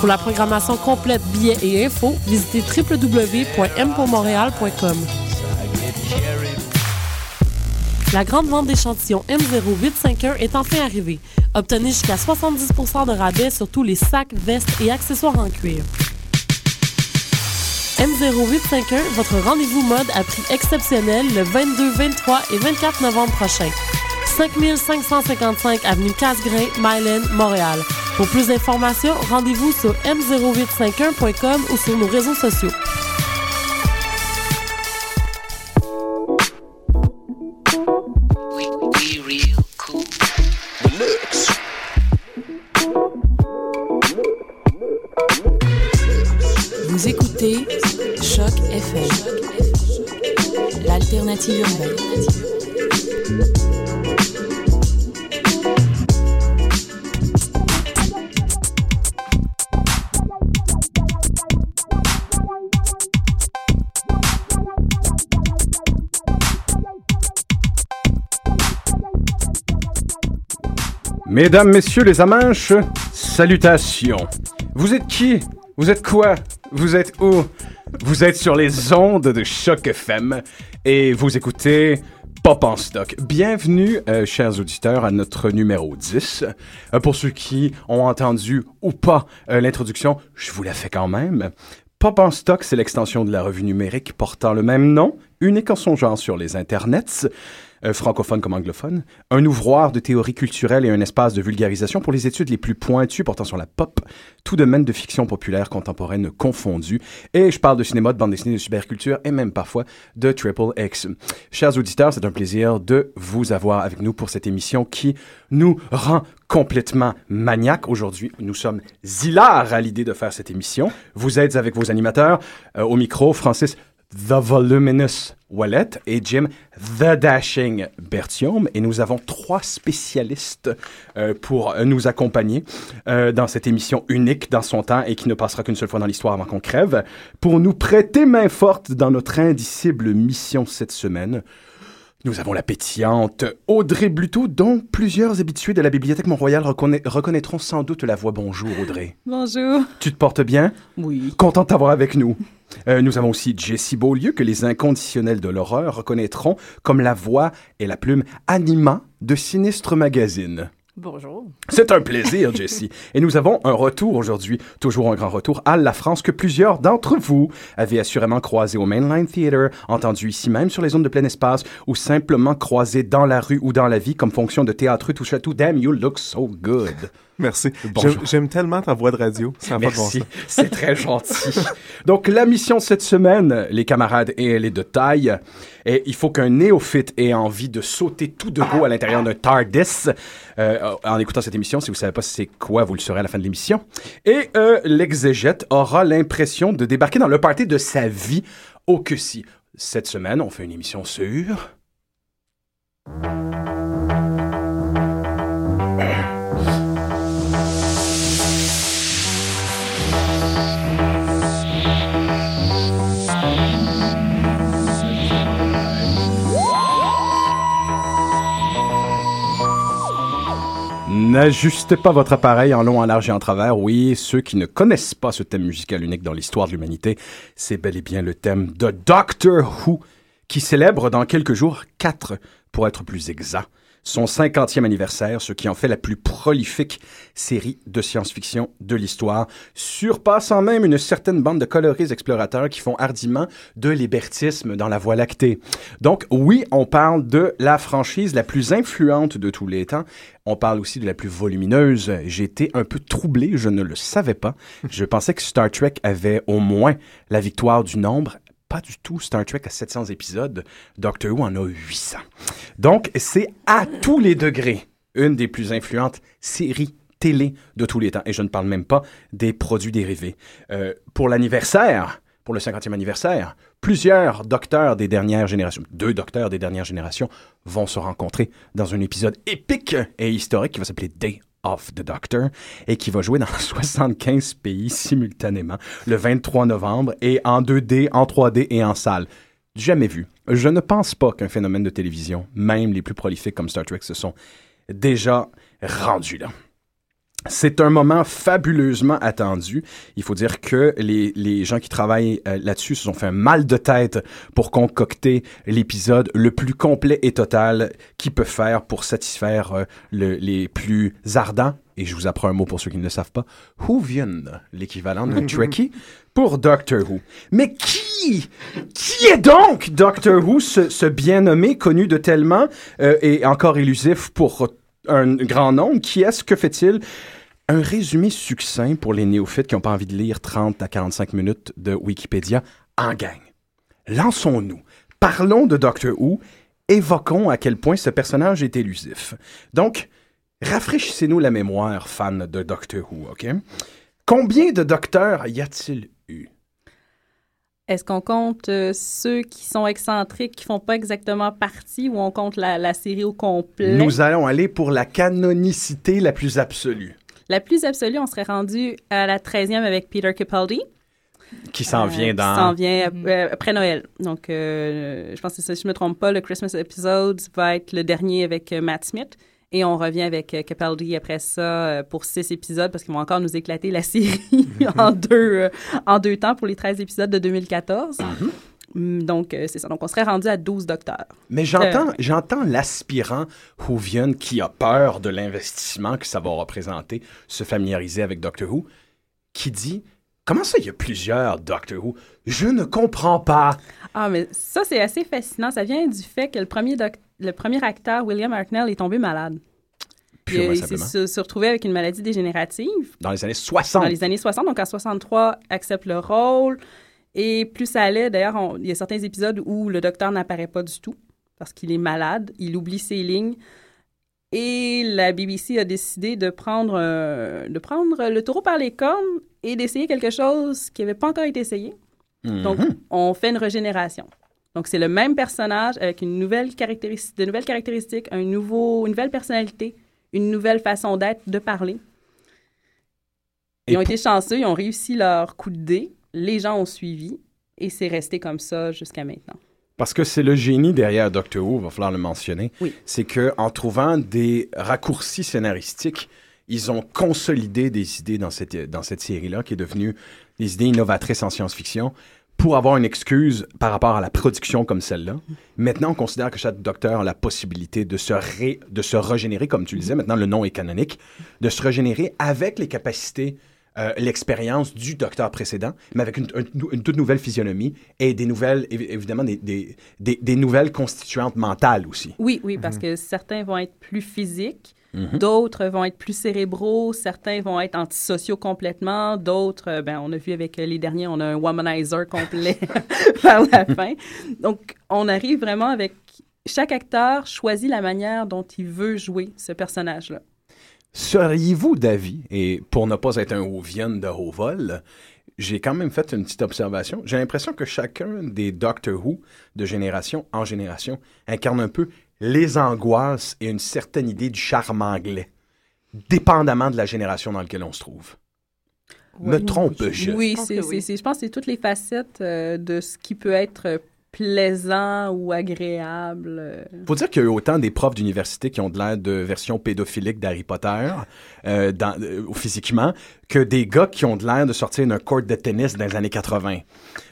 Pour la programmation complète, billets et infos, visitez www.mpourmontréal.com. La grande vente d'échantillons M0851 est enfin arrivée. Obtenez jusqu'à 70% de rabais sur tous les sacs, vestes et accessoires en cuir. M0851, votre rendez-vous mode à prix exceptionnel le 22, 23 et 24 novembre prochain. 5555 avenue Casgrain, Myland, Montréal. Pour plus d'informations, rendez-vous sur m0851.com ou sur nos réseaux sociaux. Vous écoutez Choc FM, l'alternative urbaine. Mesdames, messieurs les amanches, salutations. Vous êtes qui? Vous êtes quoi? Vous êtes où? Vous êtes sur les ondes de Choc FM et vous écoutez Pop en stock. Bienvenue, euh, chers auditeurs, à notre numéro 10. Euh, pour ceux qui ont entendu ou pas euh, l'introduction, je vous la fais quand même. Pop en stock, c'est l'extension de la revue numérique portant le même nom, unique en son genre sur les internets euh, francophone comme anglophone, un ouvroir de théorie culturelle et un espace de vulgarisation pour les études les plus pointues portant sur la pop, tout domaine de fiction populaire contemporaine confondu. Et je parle de cinéma, de bande dessinée, de superculture et même parfois de Triple X. Chers auditeurs, c'est un plaisir de vous avoir avec nous pour cette émission qui nous rend complètement maniaque. Aujourd'hui, nous sommes hilars à l'idée de faire cette émission. Vous êtes avec vos animateurs euh, au micro, Francis The Voluminous Wallet et Jim The Dashing Bertium. Et nous avons trois spécialistes euh, pour nous accompagner euh, dans cette émission unique dans son temps et qui ne passera qu'une seule fois dans l'histoire avant qu'on crève, pour nous prêter main forte dans notre indicible mission cette semaine. Nous avons la pétillante Audrey Bluteau, dont plusieurs habitués de la Bibliothèque Mont-Royal reconna- reconnaîtront sans doute la voix. Bonjour Audrey. Bonjour. Tu te portes bien? Oui. Content de t'avoir avec nous. Euh, nous avons aussi Jessie Beaulieu, que les inconditionnels de l'horreur reconnaîtront comme la voix et la plume anima de Sinistre Magazine. Bonjour. C'est un plaisir, Jessie. Et nous avons un retour aujourd'hui, toujours un grand retour à la France que plusieurs d'entre vous avaient assurément croisé au Mainline Theatre, entendu ici même sur les zones de plein espace, ou simplement croisé dans la rue ou dans la vie comme fonction de théâtre tout château. Damn, you look so good. Merci. J'aime- tellement ta voix de radio. Ça bon Merci, sens. c'est très gentil. Donc, la mission cette semaine, les camarades, et elle est de taille. Et il faut qu'un néophyte ait envie de sauter tout de go à l'intérieur d'un TARDIS euh, en écoutant cette émission. Si vous ne savez pas c'est quoi, vous le saurez à la fin de l'émission. Et euh, l'exégète aura l'impression de débarquer dans le party de sa vie au que si. Cette semaine, on fait une émission sur... N'ajustez pas votre appareil en long, en large et en travers. Oui, ceux qui ne connaissent pas ce thème musical unique dans l'histoire de l'humanité, c'est bel et bien le thème de Doctor Who, qui célèbre dans quelques jours, quatre pour être plus exact, son 50e anniversaire, ce qui en fait la plus prolifique série de science-fiction de l'histoire, surpassant même une certaine bande de colorés explorateurs qui font hardiment de l'hébertisme dans la Voie lactée. Donc oui, on parle de la franchise la plus influente de tous les temps. On parle aussi de la plus volumineuse. J'ai été un peu troublé, je ne le savais pas. Je pensais que Star Trek avait au moins la victoire du nombre. Pas du tout. Star Trek a 700 épisodes. Doctor Who en a 800. Donc, c'est à tous les degrés une des plus influentes séries télé de tous les temps. Et je ne parle même pas des produits dérivés. Euh, pour l'anniversaire, pour le 50e anniversaire, plusieurs docteurs des dernières générations, deux docteurs des dernières générations, vont se rencontrer dans un épisode épique et historique qui va s'appeler Day of the Doctor et qui va jouer dans 75 pays simultanément le 23 novembre et en 2D, en 3D et en salle. Jamais vu. Je ne pense pas qu'un phénomène de télévision, même les plus prolifiques comme Star Trek, se sont déjà rendus là. C'est un moment fabuleusement attendu. Il faut dire que les, les gens qui travaillent euh, là-dessus se sont fait un mal de tête pour concocter l'épisode le plus complet et total qu'ils peuvent faire pour satisfaire euh, le- les plus ardents. Et je vous apprends un mot pour ceux qui ne le savent pas. Whovian, l'équivalent d'un Trekkie pour Doctor Who. Mais qui, qui est donc Doctor Who, ce, ce bien nommé, connu de tellement euh, et encore élusif pour un grand nombre? Qui est-ce? Que fait-il? Un résumé succinct pour les néophytes qui n'ont pas envie de lire 30 à 45 minutes de Wikipédia en gang. Lançons-nous. Parlons de Doctor Who. Évoquons à quel point ce personnage est élusif. Donc, rafraîchissez-nous la mémoire, fans de Doctor Who, OK? Combien de docteurs y a-t-il eu? Est-ce qu'on compte euh, ceux qui sont excentriques, qui font pas exactement partie, ou on compte la, la série au complet? Nous allons aller pour la canonicité la plus absolue, La plus absolue, on serait rendu à la 13e avec Peter Capaldi. qui s'en euh, vient Qui dans... s'en vient euh, après Noël. Donc, je pense que ça, si je me trompe pas, le Christmas episode va être le dernier avec Matt Smith. Et on revient avec euh, Capaldi après ça euh, pour six épisodes parce qu'ils vont encore nous éclater la série en, deux, euh, en deux temps pour les 13 épisodes de 2014. Mm, Donc, euh, c'est ça. Donc, on serait rendu à 12 docteurs. Mais j'entends, Euh, j'entends l'aspirant qui a peur de l'investissement que ça va représenter, se familiariser avec Doctor Who, qui dit Comment ça, il y a plusieurs Doctor Who? Je ne comprends pas. Ah, mais ça, c'est assez fascinant. Ça vient du fait que le premier, doc- le premier acteur, William Hartnell, est tombé malade. Puis, il s'est se, se retrouvé avec une maladie dégénérative Dans les années 60. dans les années 60. Donc, en 63, accepte le rôle. Et plus ça allait, d'ailleurs, on- il y a certains épisodes où le docteur n'apparaît pas du tout parce qu'il est malade. Il oublie ses lignes. Et la BBC a décidé de prendre, euh, de prendre le taureau par les cornes et d'essayer quelque chose qui n'avait pas encore été essayé. Mhm. Donc, on fait une régénération. Donc, c'est le même personnage avec une nouvelle caractéristique, de nouvelles caractéristiques, un nouveau, une nouvelle personnalité, une nouvelle façon d'être, de parler. Et Ils ont été chanceux, ils ont réussi leur coup de dé, les gens ont suivi, et c'est resté comme ça jusqu'à maintenant. Parce que c'est le génie derrière Doctor Who, il va falloir le mentionner. Oui. C'est que en trouvant des raccourcis scénaristiques, ils ont consolidé des idées dans cette, dans cette série-là, qui est devenue des idées innovatrices en science-fiction, pour avoir une excuse par rapport à la production comme celle-là. Maintenant, on considère que chaque docteur a la possibilité de se, ré- de se régénérer, comme tu le disais, maintenant le nom est canonique, de se régénérer avec les capacités, euh, l'expérience du docteur précédent, mais avec une, une- une toute nouvelle physionomie et des nouvelles, évi- évidemment, des, des, des- des nouvelles constituantes mentales aussi. Oui, oui, parce que certains vont être plus physiques, d'autres vont être plus cérébraux, certains vont être antisociaux complètement, d'autres, euh, ben, on a vu avec euh, les derniers, on a un womanizer complet vers la fin. Donc, on arrive vraiment avec chaque acteur choisit la manière dont il veut jouer ce personnage-là. Seriez-vous d'avis, et pour ne pas être un Whovian de haut vol, j'ai quand même fait une petite observation. J'ai l'impression que chacun des Doctor Who, de génération en génération, incarne un peu les angoisses et une certaine idée du charme anglais, dépendamment de la génération dans laquelle on se trouve. Me trompe-je? Oui, pense c'est, que oui. je pense que c'est toutes les facettes euh, de ce qui peut être plaisant ou agréable. euh. Faut dire qu'il y a eu autant des profs d'université qui ont de l'air de version pédophilique d'Harry Potter, euh, dans- euh, physiquement, que des gars qui ont de l'air de sortir d'un court de tennis dans les années 80.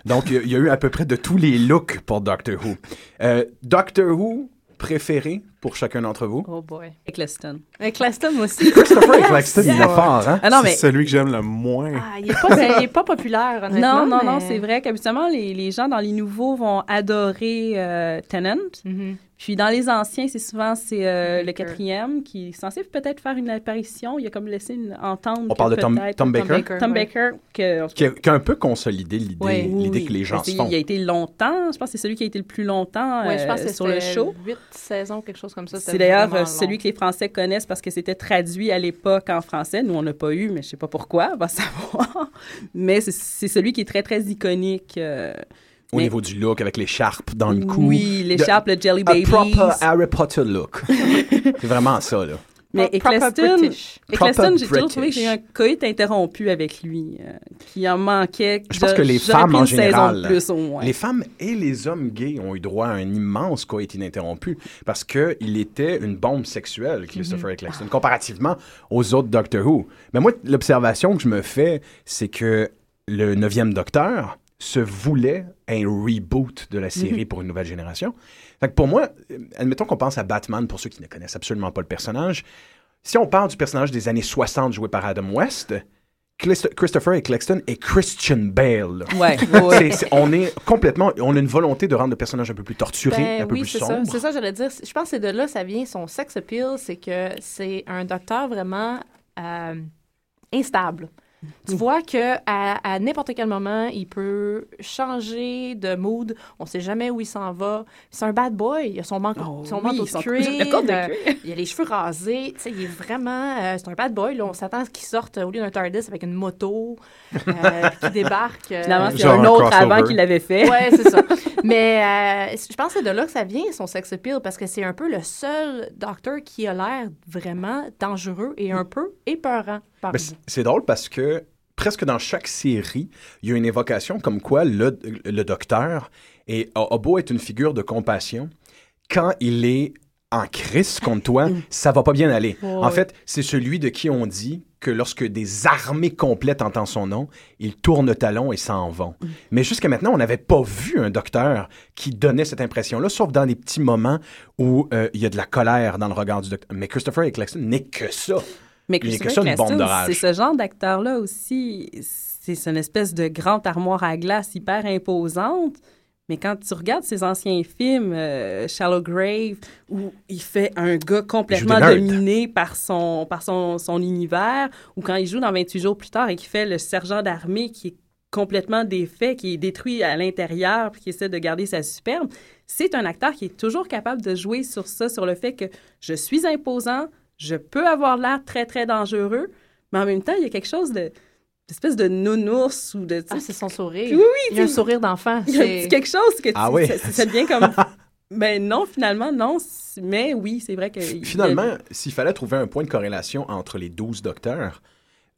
Donc, il y a- il y, a eu à peu près de tous les looks pour Doctor Who. Euh, Doctor Who préféré pour chacun d'entre vous? Oh boy. Eccleston. Avec Laston aussi. Christopher Eccleston, il est fort, hein? Ah non, c'est mais celui que j'aime le moins. Ah, il est pas, il est pas populaire, honnêtement. non, non, non, c'est vrai qu'habituellement, les, les gens dans les nouveaux vont adorer euh, Tennant. Mhm. Puis dans les anciens, c'est souvent c'est euh, le quatrième qui est censé peut-être faire une apparition. Il a comme laissé une, entendre. On parle de Tom, Baker, Tom ouais. Baker, que, qui a, qui a un peu consolidé l'idée Oui, l'idée Oui, que les gens se font. Il a été longtemps, je pense que c'est celui qui a été le plus longtemps Ouais, je euh, pense que sur le show. huit saisons, quelque chose chose comme ça. C'est d'ailleurs euh, celui que les Français connaissent parce que c'était traduit à l'époque en français. Nous, on n'a pas eu, mais je sais pas pourquoi, on va savoir. mais c'est celui qui est très, très iconique. Euh, au niveau du look, avec l'écharpe dans le cou. Oui, l'écharpe, le Jelly Baby. Un proper Harry Potter look. c'est vraiment ça, là. Mais Eccleston, Eccleston j'ai toujours trouvé que j'ai un coït interrompu avec lui, euh, qui en manquait. Je pense que les femmes en général, plus, les femmes et les hommes gays ont eu droit à un immense coït ininterrompu parce qu'il était une bombe sexuelle, Christopher. Eccleston, comparativement aux autres Doctor Who. Mais moi, l'observation que je me fais, c'est que le neuvième Docteur se voulait un reboot de la série mm-hmm. pour une nouvelle génération. Fait que pour moi, admettons qu'on pense à Batman, pour ceux qui ne connaissent absolument pas le personnage. Si on parle du personnage des années 60 joué par Adam West, Christopher Eccleston et Christian Bale. Ouais, on est complètement, on a une volonté de rendre le personnage un peu plus torturé, ben un peu plus sombre. C'est ça, j'allais dire. Je pense que c'est de là ça vient son sex appeal, c'est que c'est un docteur vraiment euh, instable. Tu vois que à, n'importe quel moment, il peut changer de mood. On sait jamais où il s'en va. C'est un bad boy. Il a son, oh son manteau de cuir. il a les cheveux rasés. Tu sais, il est vraiment... Euh, c'est un bad boy. Là. On s'attend à ce qu'il sorte au lieu d'un TARDIS avec une moto, euh, qui débarque. Euh, Finalement, c'est un autre avant qu'il l'avait fait. Oui, c'est ça. Mais je pense que c'est de là que ça vient, son sex appeal, parce que c'est un peu le seul docteur qui a l'air vraiment dangereux et un peu épeurant. C'est drôle parce que presque dans chaque série, il y a une évocation comme quoi le, docteur est, a, beau être une figure de compassion, quand il est en crise contre toi, ça va pas bien aller. en fait, c'est celui de qui on dit que lorsque des armées complètes entendent son nom, ils tournent talon et s'en vont. Mm. Mais jusqu'à maintenant, on n'avait pas vu un docteur qui donnait cette impression-là, sauf dans des petits moments où euh, il y a de la colère dans le regard du docteur. Mais Christopher Eccleston n'est que ça. Mais Christopher c'est ce genre d'acteur-là aussi. C'est une espèce de grande armoire à glace hyper imposante. Mais quand tu regardes ses anciens films, euh, Shallow Grave, où il fait un gars complètement dominé par son, par son, son univers, ou quand il joue dans 28 jours plus tard et qu'il fait le sergent d'armée qui est complètement défait, qui est détruit à l'intérieur, puis qui essaie de garder sa superbe, c'est un acteur qui est toujours capable de jouer sur ça, sur le fait que je suis imposant, je peux avoir l'air très, très dangereux, mais en même temps, il y a quelque chose de d'espèce de nounours ou de... Ah, c'est son sourire. Oui, oui. Il y a un sourire d'enfant. C'est quelque chose que ah, oui. ça, devient comme... ben non, finalement, non. Mais oui, c'est vrai que... Finalement, s'il fallait trouver un point de corrélation entre les 12 docteurs,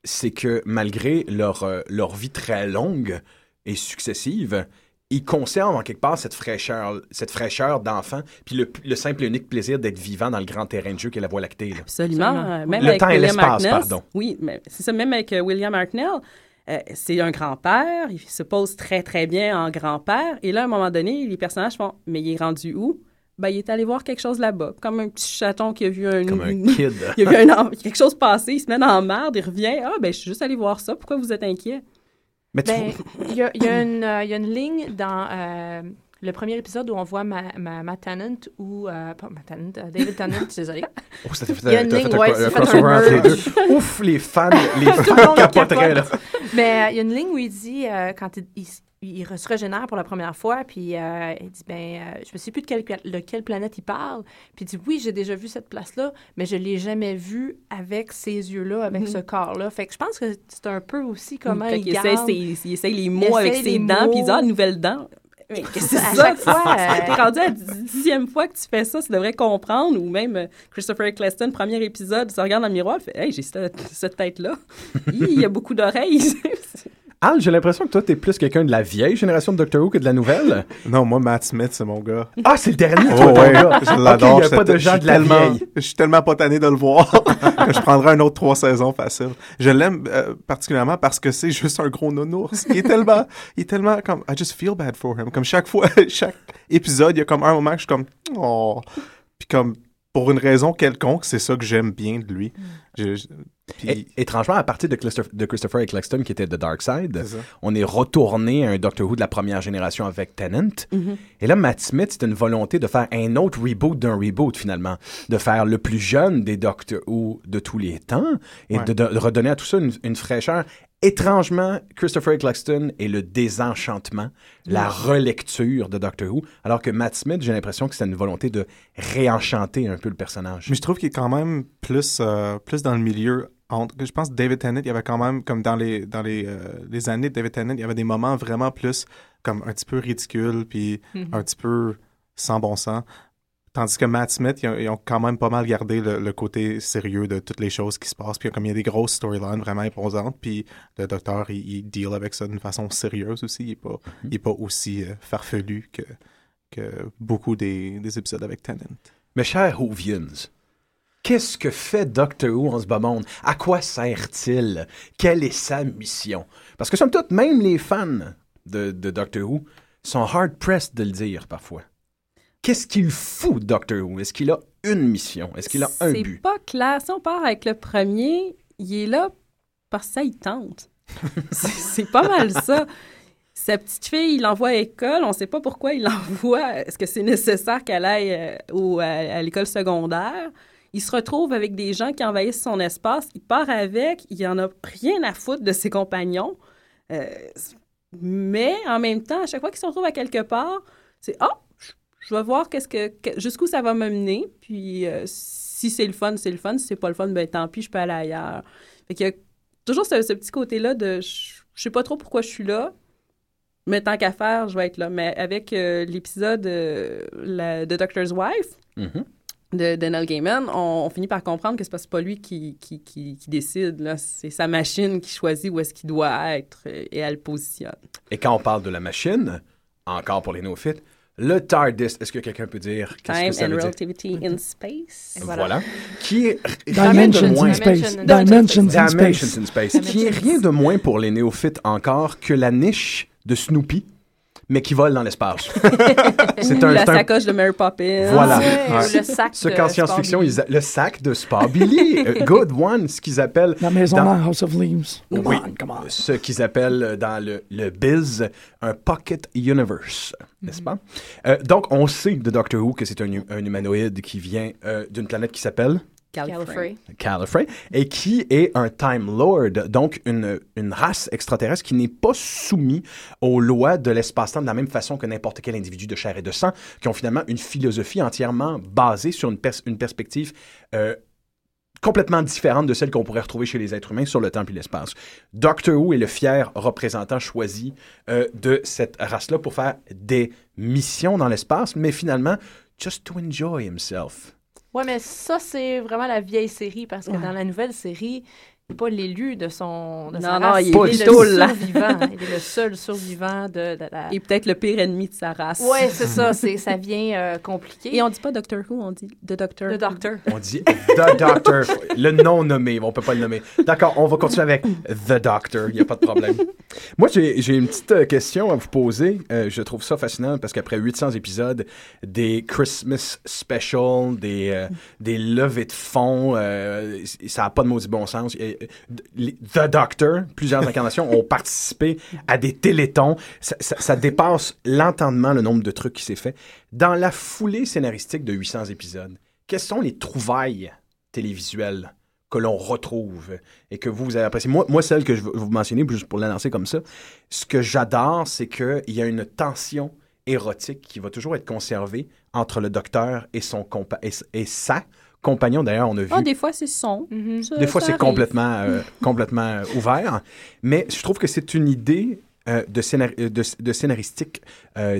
c'est que malgré leur, euh, leur vie très longue et successive, il conserve en quelque part cette fraîcheur, cette fraîcheur d'enfant, puis le, simple et unique plaisir d'être vivant dans le grand terrain de jeu qu'est la Voie lactée. Absolument. Même le temps et l'espace, pardon. Oui, mais c'est ça. Même avec euh, William Hartnell, euh, c'est un grand-père, il se pose très, très bien en grand-père. Et là, à un moment donné, les personnages font « Mais il est rendu où? » Ben, il est allé voir quelque chose là-bas, comme un petit chaton qui a vu un... Comme un kid. il a vu un, quelque chose passer, il se met dans marde, il revient. « Ah, ben, je suis juste allé voir ça, pourquoi vous êtes inquiet? » Ben, il y, a, y, euh, y a une ligne dans euh, le premier épisode où on voit ma, ma, ma Tennant ou... Euh, pas ma Tennant, David Tennant, désolé. Oh, ça fait, il y a une ligne, ouais, un, crossover entre les deux. Ouf, les fans, les fans capoteraient, là. Mais il y a une ligne où il dit, quand il, il, il se régénère pour la première fois, puis euh, il dit, ben, euh, je ne sais plus de quelle, de quelle planète il parle. Puis il dit, oui, j'ai déjà vu cette place-là, mais je ne l'ai jamais vue avec ces yeux-là, avec mhm. ce corps-là. Fait que je pense que c'est un peu aussi comment il, il, garde... essaie, il essaie les mots avec ses dents, puis il dit, ah, nouvelle dent. Mais qu'est-ce que c'est ça? Fois, euh... T'es rendu à la dixième fois que tu fais ça, tu devrais comprendre. Ou même Christopher Eccleston, premier épisode, il se regarde dans le miroir, il fait Hey, j'ai cette, cette tête-là. il y a beaucoup d'oreilles. Al, j'ai l'impression que toi, t'es plus quelqu'un de la vieille génération de Doctor Who que de la nouvelle. non, moi, Matt Smith, c'est mon gars. Ah, c'est le dernier, toi, oh, ouais, Je l'adore. Il n'y a pas de gens de la vieille. Je suis tellement pas tanné de le voir que je prendrais un autre trois saisons facile. Je l'aime euh, particulièrement parce que c'est juste un gros nounours. Il est tellement, il est tellement comme, I just feel bad for him. Comme chaque fois, chaque épisode, il y a comme un moment que je suis comme, oh. Puis comme, pour une raison quelconque, c'est ça que j'aime bien de lui. Je, étrangement, à partir de, de, Christopher Eccleston, qui était de Dark Side, on est retourné à un Doctor Who de la première génération avec Tennant. Mm-hmm. Et là, Matt Smith, c'est une volonté de faire un autre reboot d'un reboot, finalement. De faire le plus jeune des Doctor Who de tous les temps et de, redonner à tout ça une, fraîcheur Étrangement, Christopher Eccleston est le désenchantement, la relecture de Doctor Who, alors que Matt Smith, j'ai l'impression que c'est une volonté de réenchanter un peu le personnage. Mais je trouve qu'il est quand même plus, euh, plus dans le milieu. Entre, je pense que David Tennant, il y avait quand même, comme dans les, dans les, euh, les années de David Tennant, il y avait des moments vraiment plus comme un petit peu ridicules, puis mm-hmm. un petit peu sans bon sens. Tandis que Matt Smith, ils ont, quand même pas mal gardé le, côté sérieux de toutes les choses qui se passent. Puis comme il y a des grosses storylines vraiment imposantes, puis le docteur, il, deal avec ça d'une façon sérieuse aussi. Il n'est pas, mm-hmm. pas aussi euh, farfelu que, que beaucoup des, épisodes avec Tennant. Mes chers Whovians, qu'est-ce que fait Doctor Who en ce bas monde? À quoi sert-il? Quelle est sa mission? Parce que somme toute, même les fans de, de Doctor Who sont hard-pressed de le dire parfois. Qu'est-ce qu'il fout, Doctor Who? Est-ce qu'il a une mission? Est-ce qu'il a un but? C'est pas clair. Si on part avec le premier, il est là parce que ça, il tente. c'est pas mal ça. Sa petite fille, il l'envoie à l'école. On ne sait pas pourquoi il l'envoie. Est-ce que c'est nécessaire qu'elle aille euh, à, l'école secondaire? Il se retrouve avec des gens qui envahissent son espace. Il part avec. Il en a rien à foutre de ses compagnons. Euh, mais en même temps, à chaque fois qu'il se retrouve à quelque part, c'est « Oh, je vais voir qu'est-ce que, jusqu'où ça va me mener. Puis euh, si c'est le fun, c'est le fun. Si c'est pas le fun, ben tant pis, je peux aller ailleurs. Fait qu'il y a toujours ce, petit côté-là de je, sais pas trop pourquoi je suis là, mais tant qu'à faire, je vais être là. Mais avec euh, l'épisode euh, de Doctor's Wife, mm-hmm. De, Neil Gaiman, on, finit par comprendre que c'est pas, pas lui qui, qui, qui, décide. Là. C'est sa machine qui choisit où est-ce qu'il doit être et elle le positionne. Et quand on parle de la machine, encore pour les néophytes, le TARDIS, est-ce que quelqu'un peut dire qu'est-ce que ça and Relativity in Space. Voilà. Qui est Dimensions in Space. Dimensions in Space. Qui est rien de moins pour les néophytes encore que la niche de Snoopy? Mais qui vole dans l'espace. c'est un, la sacoche de Mary Poppins. Voilà. Le sac Ce qu'en science-fiction, le sac de Spa Billy. Euh, good one, ce qu'ils appellent... La maison dans... House of Leaves. oui, ce qu'ils appellent dans le, le biz un pocket universe, n'est-ce pas? Euh, donc, on sait de Doctor Who que c'est un, un, humanoïde qui vient euh, d'une planète qui s'appelle... Gallifrey. Gallifrey. Et qui est un Time Lord, donc une, une race extraterrestre qui n'est pas soumise aux lois de l'espace-temps de la même façon que n'importe quel individu de chair et de sang, qui ont finalement une philosophie entièrement basée sur une, une perspective euh, complètement différente de celle qu'on pourrait retrouver chez les êtres humains sur le temps et l'espace. Doctor Who est le fier représentant choisi euh, de cette race-là pour faire des missions dans l'espace, mais finalement, just to enjoy himself. Ouais, mais ça, c'est vraiment la vieille série parce que dans la nouvelle série, pas l'élu de son de non, non, Il, est le survivant. il est le seul survivant de, la... Et peut-être le pire ennemi de sa race. Oui, c'est ça. C'est, ça vient euh, compliqué. Et on dit pas Doctor Who, on dit The Doctor. The Doctor. On dit The Doctor. le nom nommé, on peut pas le nommer. D'accord, on va continuer avec The Doctor. Il n'y a pas de problème. Moi, j'ai, j'ai une petite euh, question à vous poser. Euh, je trouve ça fascinant parce qu'après 800 épisodes, des Christmas special, des, des levées de fond, ça n'a pas de maudit bon sens. The Doctor, plusieurs incarnations ont participé à des télétons. Ça, dépasse l'entendement le nombre de trucs qui s'est fait. Dans la foulée scénaristique de 800 épisodes, quelles sont les trouvailles télévisuelles que l'on retrouve et que vous, avez apprécié. Moi, moi, celle que je veux vous mentionner, juste pour l'annoncer comme ça, ce que j'adore, c'est qu'il y a une tension érotique qui va toujours être conservée entre le docteur et, son compa et, et sa compagnons, d'ailleurs, on a vu. Ah, des fois, c'est son. Mm-hmm. des fois, c'est complètement, euh, complètement euh, ouvert. Mais je trouve que c'est une idée euh, de, de, scénaristique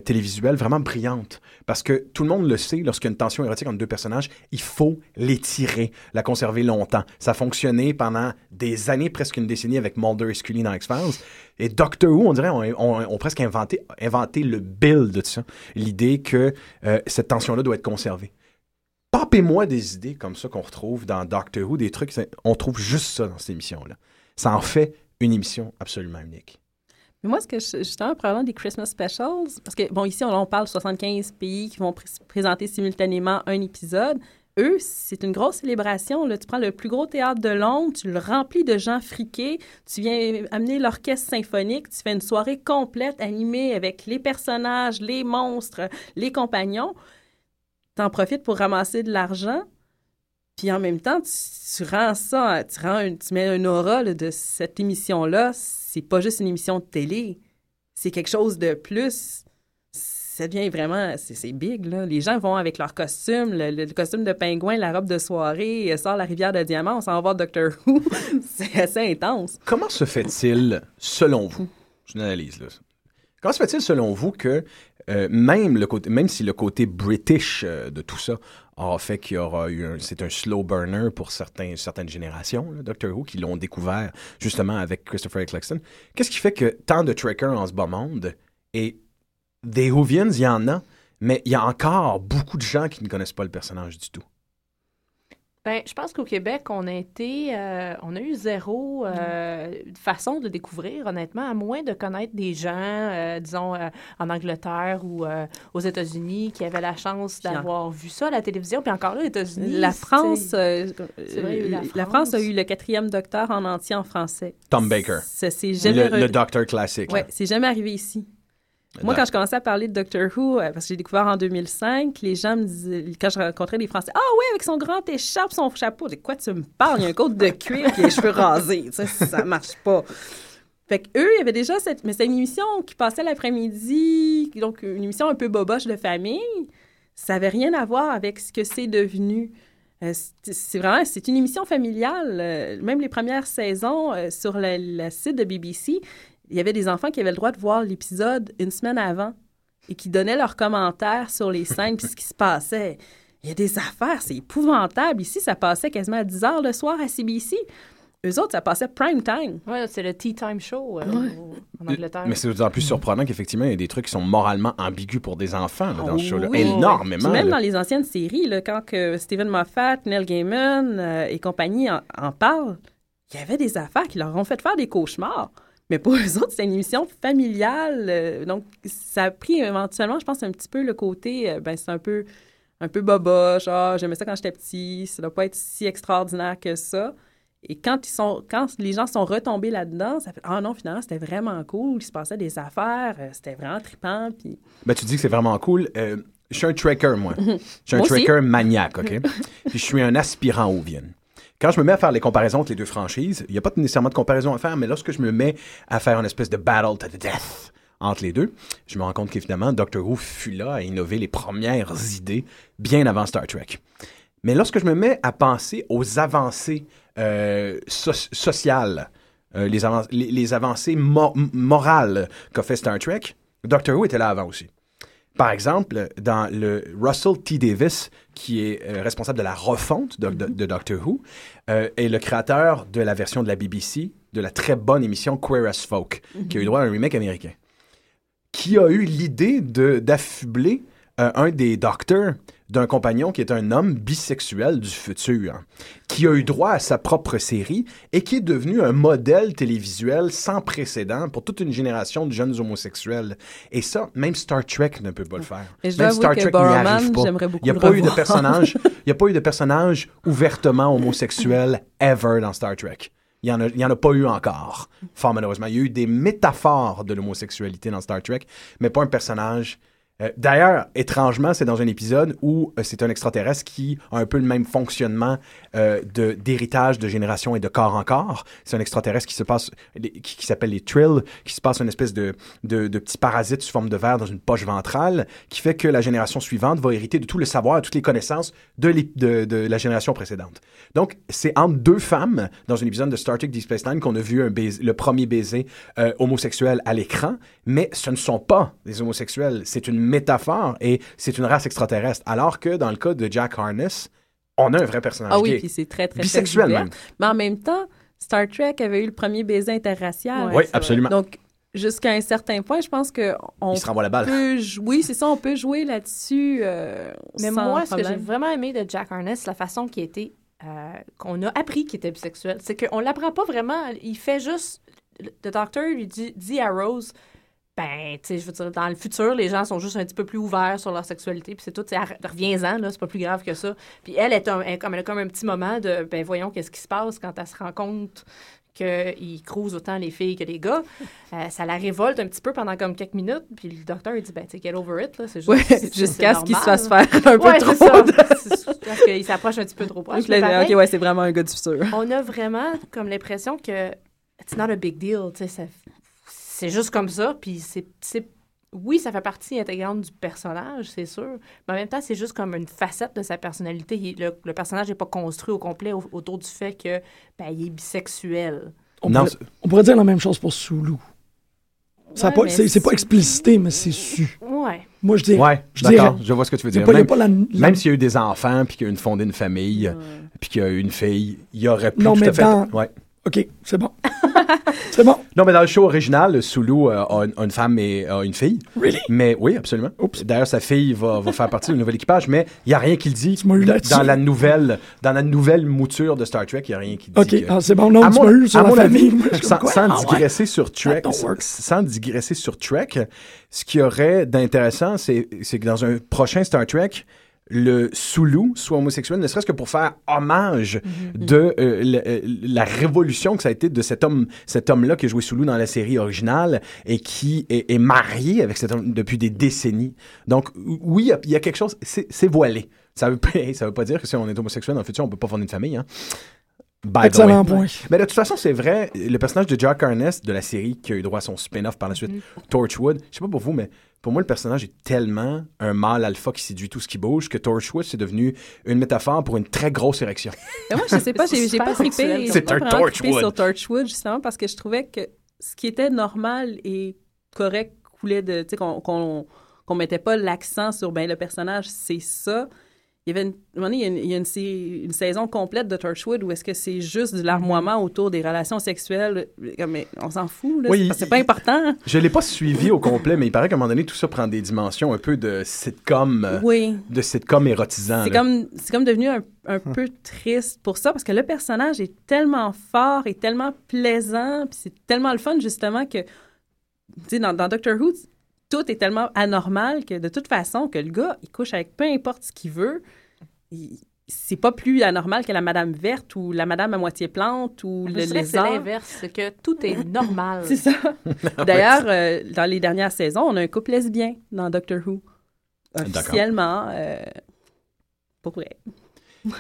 télévisuelle vraiment brillante. Parce que tout le monde le sait, lorsqu'il y a une tension érotique entre deux personnages, il faut l'étirer, la conserver longtemps. Ça a fonctionné pendant des années, presque une décennie, avec Mulder et Scully dans X-Files. Et Doctor Who, on dirait, on, on, presque inventé, inventé le build de ça. L'idée que cette tension-là doit être conservée. Papez-moi des idées comme ça qu'on retrouve dans Doctor Who, des trucs, on trouve juste ça dans cette émission-là. Ça en fait une émission absolument unique. Mais moi, ce que je, justement, parlant des Christmas Specials, parce que, bon, ici, on, on parle de 75 pays qui vont présenter simultanément un épisode. Eux, c'est une grosse célébration. Là. Tu prends le plus gros théâtre de Londres, tu le remplis de gens friqués, tu viens amener l'orchestre symphonique, tu fais une soirée complète animée avec les personnages, les monstres, les compagnons t'en profites pour ramasser de l'argent. Puis en même temps, tu, rends ça, tu, rends tu mets un aura de cette émission-là. C'est pas juste une émission de télé, c'est quelque chose de plus. Ça devient vraiment, c'est big, là. Les gens vont avec leur costume, le, costume de pingouin, la robe de soirée, sort la rivière de diamants, on s'en va Doctor Who. c'est assez intense. Comment se fait-il, selon vous, je analyse là, comment se fait-il, selon vous, que euh, même, le côté, même si le côté british euh, de tout ça a fait qu'il y aura eu c'est un slow burner pour certaines générations, Doctor Who, qui l'ont découvert justement avec Christopher Eccleston. Qu'est-ce qui fait que tant de trekkers en ce bas monde et des Whovians, il y en a, mais il y a encore beaucoup de gens qui ne connaissent pas le personnage du tout. Ben, je pense qu'au Québec, on a été, euh, on a eu zéro euh, façon de découvrir, honnêtement, à moins de connaître des gens, euh, disons, en Angleterre ou aux États-Unis, qui avaient la chance d'avoir vu ça à la télévision. Puis encore là, les États-Unis. La France, la, France. a eu le quatrième docteur en entier en français. Tom Baker. C'est jamais le, le docteur classique. Oui, c'est jamais arrivé ici. Moi, quand je commençais à parler de Doctor Who, euh, parce que j'ai découvert en 2005, les gens me disaient, quand je rencontrais les Français, ah oui, avec son grand écharpe, son chapeau, de quoi tu me parles? Il y a un côte de cuir et les cheveux rasés. Ça, ça marche pas. Fait qu'eux, il y avait déjà cette. Mais c'est une émission qui passait l'après-midi, donc une émission un peu boboche de famille. Ça n'avait rien à voir avec ce que c'est devenu. Euh, c'est vraiment, c'est une émission familiale. Euh, même les premières saisons sur le, site de BBC, il y avait des enfants qui avaient le droit de voir l'épisode une semaine avant et qui donnaient leurs commentaires sur les scènes puis ce qui se passait. Il y a des affaires, c'est épouvantable. Ici, ça passait quasiment à 10 heures le soir à CBC. Eux autres, ça passait prime time. Oui, c'est le tea time show euh, en Angleterre. Mais c'est d'autant plus surprenant qu'effectivement, il y a des trucs qui sont moralement ambigus pour des enfants dans ce show-là. Énormément. même dans les anciennes séries, là, quand que Stephen Moffat, Neil Gaiman euh, et compagnie en, en parlent, il y avait des affaires qui leur ont fait faire des cauchemars. Mais pour eux autres, c'est une émission familiale. Euh, donc, ça a pris éventuellement, je pense, un petit peu le côté, euh, ben, c'est un peu, un peu boba, genre, j'aimais ça quand j'étais petit, ça doit pas être si extraordinaire que ça. Et quand, ils sont, quand les gens sont retombés là-dedans, ça fait Ah non, finalement, c'était vraiment cool, il se passait des affaires, euh, c'était vraiment trippant. Puis... Ben, tu dis que c'est vraiment cool. je suis un tracker, moi. Je suis un tracker maniaque, OK? puis je suis un aspirant au Vienne. Quand je me mets à faire les comparaisons entre les deux franchises, il n'y a pas nécessairement de comparaison à faire, mais lorsque je me mets à faire une espèce de battle to the death entre les deux, je me rends compte qu'évidemment, Doctor Who fut là à innover les premières idées bien avant Star Trek. Mais lorsque je me mets à penser aux avancées euh, sociales, euh, les, les, avancées morales qu'a fait Star Trek, Doctor Who était là avant aussi. Par exemple, dans le Russell T. Davis, qui est euh, responsable de la refonte de, Doctor Who, euh, est le créateur de la version de la BBC de la très bonne émission Queer as Folk, qui a eu droit à un remake américain, qui a eu l'idée d'affubler euh, un des docteurs d'un compagnon qui est un homme bisexuel du futur, qui a eu droit à sa propre série et qui est devenu un modèle télévisuel sans précédent pour toute une génération de jeunes homosexuels. Et ça, même Star Trek ne peut pas le faire. même Star Trek n'y arrive pas. Il n'y a pas eu de personnage, il y a pas eu de personnage ouvertement homosexuel ever dans Star Trek. Il n'y en, en, a pas eu encore, fort malheureusement. Il y a eu des métaphores de l'homosexualité dans Star Trek, mais pas un personnage euh, d'ailleurs, étrangement, c'est dans un épisode où euh, c'est un extraterrestre qui a un peu le même fonctionnement euh, d'héritage de, génération et de corps en corps. C'est un extraterrestre qui se passe, qui, s'appelle les Trill, qui se passe une espèce de, de, de, petit parasite sous forme de verre dans une poche ventrale, qui fait que la génération suivante va hériter de tout le savoir, toutes les connaissances de, la génération précédente. Donc, c'est entre deux femmes dans un épisode de Star Trek Deep Space qu'on a vu le premier baiser homosexuel à l'écran, mais ce ne sont pas des homosexuels, c'est une métaphore et c'est une race extraterrestre. Alors que dans le cas de Jack Harness, on a un vrai personnage ah oui, puis c'est très, très bisexuel même. Mais en même temps, Star Trek avait eu le premier baiser interracial. oui, absolument. Donc, jusqu'à un certain point, je pense que on Il se renvoie la balle. Peut, oui, c'est ça, on peut jouer là-dessus. Euh, Mais moi, ce que j'ai vraiment aimé de Jack Harness, la façon qui était euh, qu'on a appris qu'il était bisexuel, c'est qu'on l'apprend pas vraiment. Il fait juste. Le docteur lui dit, dit à Rose ben, tu sais, je veux dire, dans le futur, les gens sont juste un petit peu plus ouverts sur leur sexualité, puis c'est tout, reviens-en, là, c'est pas plus grave que ça. Puis elle, est un, comme, elle a comme un petit moment de, ben, voyons qu'est-ce qui se passe quand elle se rend compte qu'il crouse autant les filles que les gars. Euh, ça la révolte un petit peu pendant comme quelques minutes. Puis le docteur, il dit, ben, tu get over it. C'est juste, jusqu'à ce qu'il se fasse faire un peu trop. Parce qu'il s'approche un petit peu trop proche. OK, ouais, c'est vraiment un gars du futur. On a vraiment comme l'impression que it's not a big deal. C'est juste comme ça. Puis c'est oui, ça fait partie intégrante du personnage, c'est sûr, mais en même temps, c'est juste comme une facette de sa personnalité. le, personnage n'est pas construit au complet autour du fait que ben, il est bisexuel. On, pourrait, dire la même chose pour Sulu. c'est pas explicité, mais c'est su. Ouais. Moi, je dis. Ouais, d'accord, je vois ce que tu veux dire. même, s'il y a eu des enfants, puis qu'il y a une fondé une famille, puis qu'il y a eu une fille, il y aurait plus non, tout mais à fait. Ouais. OK, c'est bon. c'est bon. Non, mais dans le show original, Sulu euh, a, une, femme et a une fille. Really? Mais oui, absolument. D'ailleurs, sa fille va, va, faire partie du nouvel équipage, mais il n'y a rien qui le dit. Dans la nouvelle, dans la nouvelle mouture de Star Trek, il n'y a rien qui dit. OK, ah, c'est bon. Non, tu m'as eu sur la famille. sans, sans ah, digresser sur Trek, sans digresser sur Trek, ce qu'il y aurait d'intéressant, c'est que dans un prochain Star Trek, le Sulu soit homosexuel, ne serait-ce que pour faire hommage mhm. de euh, euh, la révolution que ça a été de cet homme, cet homme-là qui a joué Sulu dans la série originale et qui est, marié avec cet homme depuis des décennies. Donc oui, il y, a quelque chose, c'est voilé. Ça veut, pas, ça veut pas dire que si on est homosexuel dans le futur, on peut pas fonder une famille. Hein? Excellent point. Mais de toute façon, c'est vrai, le personnage de Jack Harness de la série qui a eu droit à son spin-off par la suite, mhm. Torchwood, je sais pas pour vous, mais pour moi, le personnage est tellement un mâle alpha qui séduit tout ce qui bouge que Torchwood, c'est devenu une métaphore pour une très grosse érection. Mais moi, je sais pas, j'ai pas trippé, c'est un Torchwood. sur Torchwood, justement, parce que je trouvais que ce qui était normal et correct coulait de, tu sais, qu'on qu'on mettait pas l'accent sur, ben, le personnage, c'est ça il y avait une, il y a, une, une, saison complète de Torchwood où est-ce que c'est juste de larmoiement autour des relations sexuelles. Mais on s'en fout, là. c'est pas important. Je l'ai pas suivi au complet, mais il paraît qu'à un moment donné, tout ça prend des dimensions un peu de sitcom, euh, oui. de sitcom érotisant. C'est comme, comme devenu un, un hum. peu triste pour ça, parce que le personnage est tellement fort et tellement plaisant, puis c'est tellement le fun, justement, que, tu sais, dans, dans Doctor Who, tout est tellement anormal que de toute façon, que le gars, il couche avec peu importe ce qu'il veut, c'est pas plus anormal que la madame verte ou la madame à moitié plante ou le lézard. C'est l'inverse, c'est que tout est normal. c'est ça. D'ailleurs, euh, dans les dernières saisons, on a un couple lesbien dans Doctor Who. Officiellement, euh, pour vrai.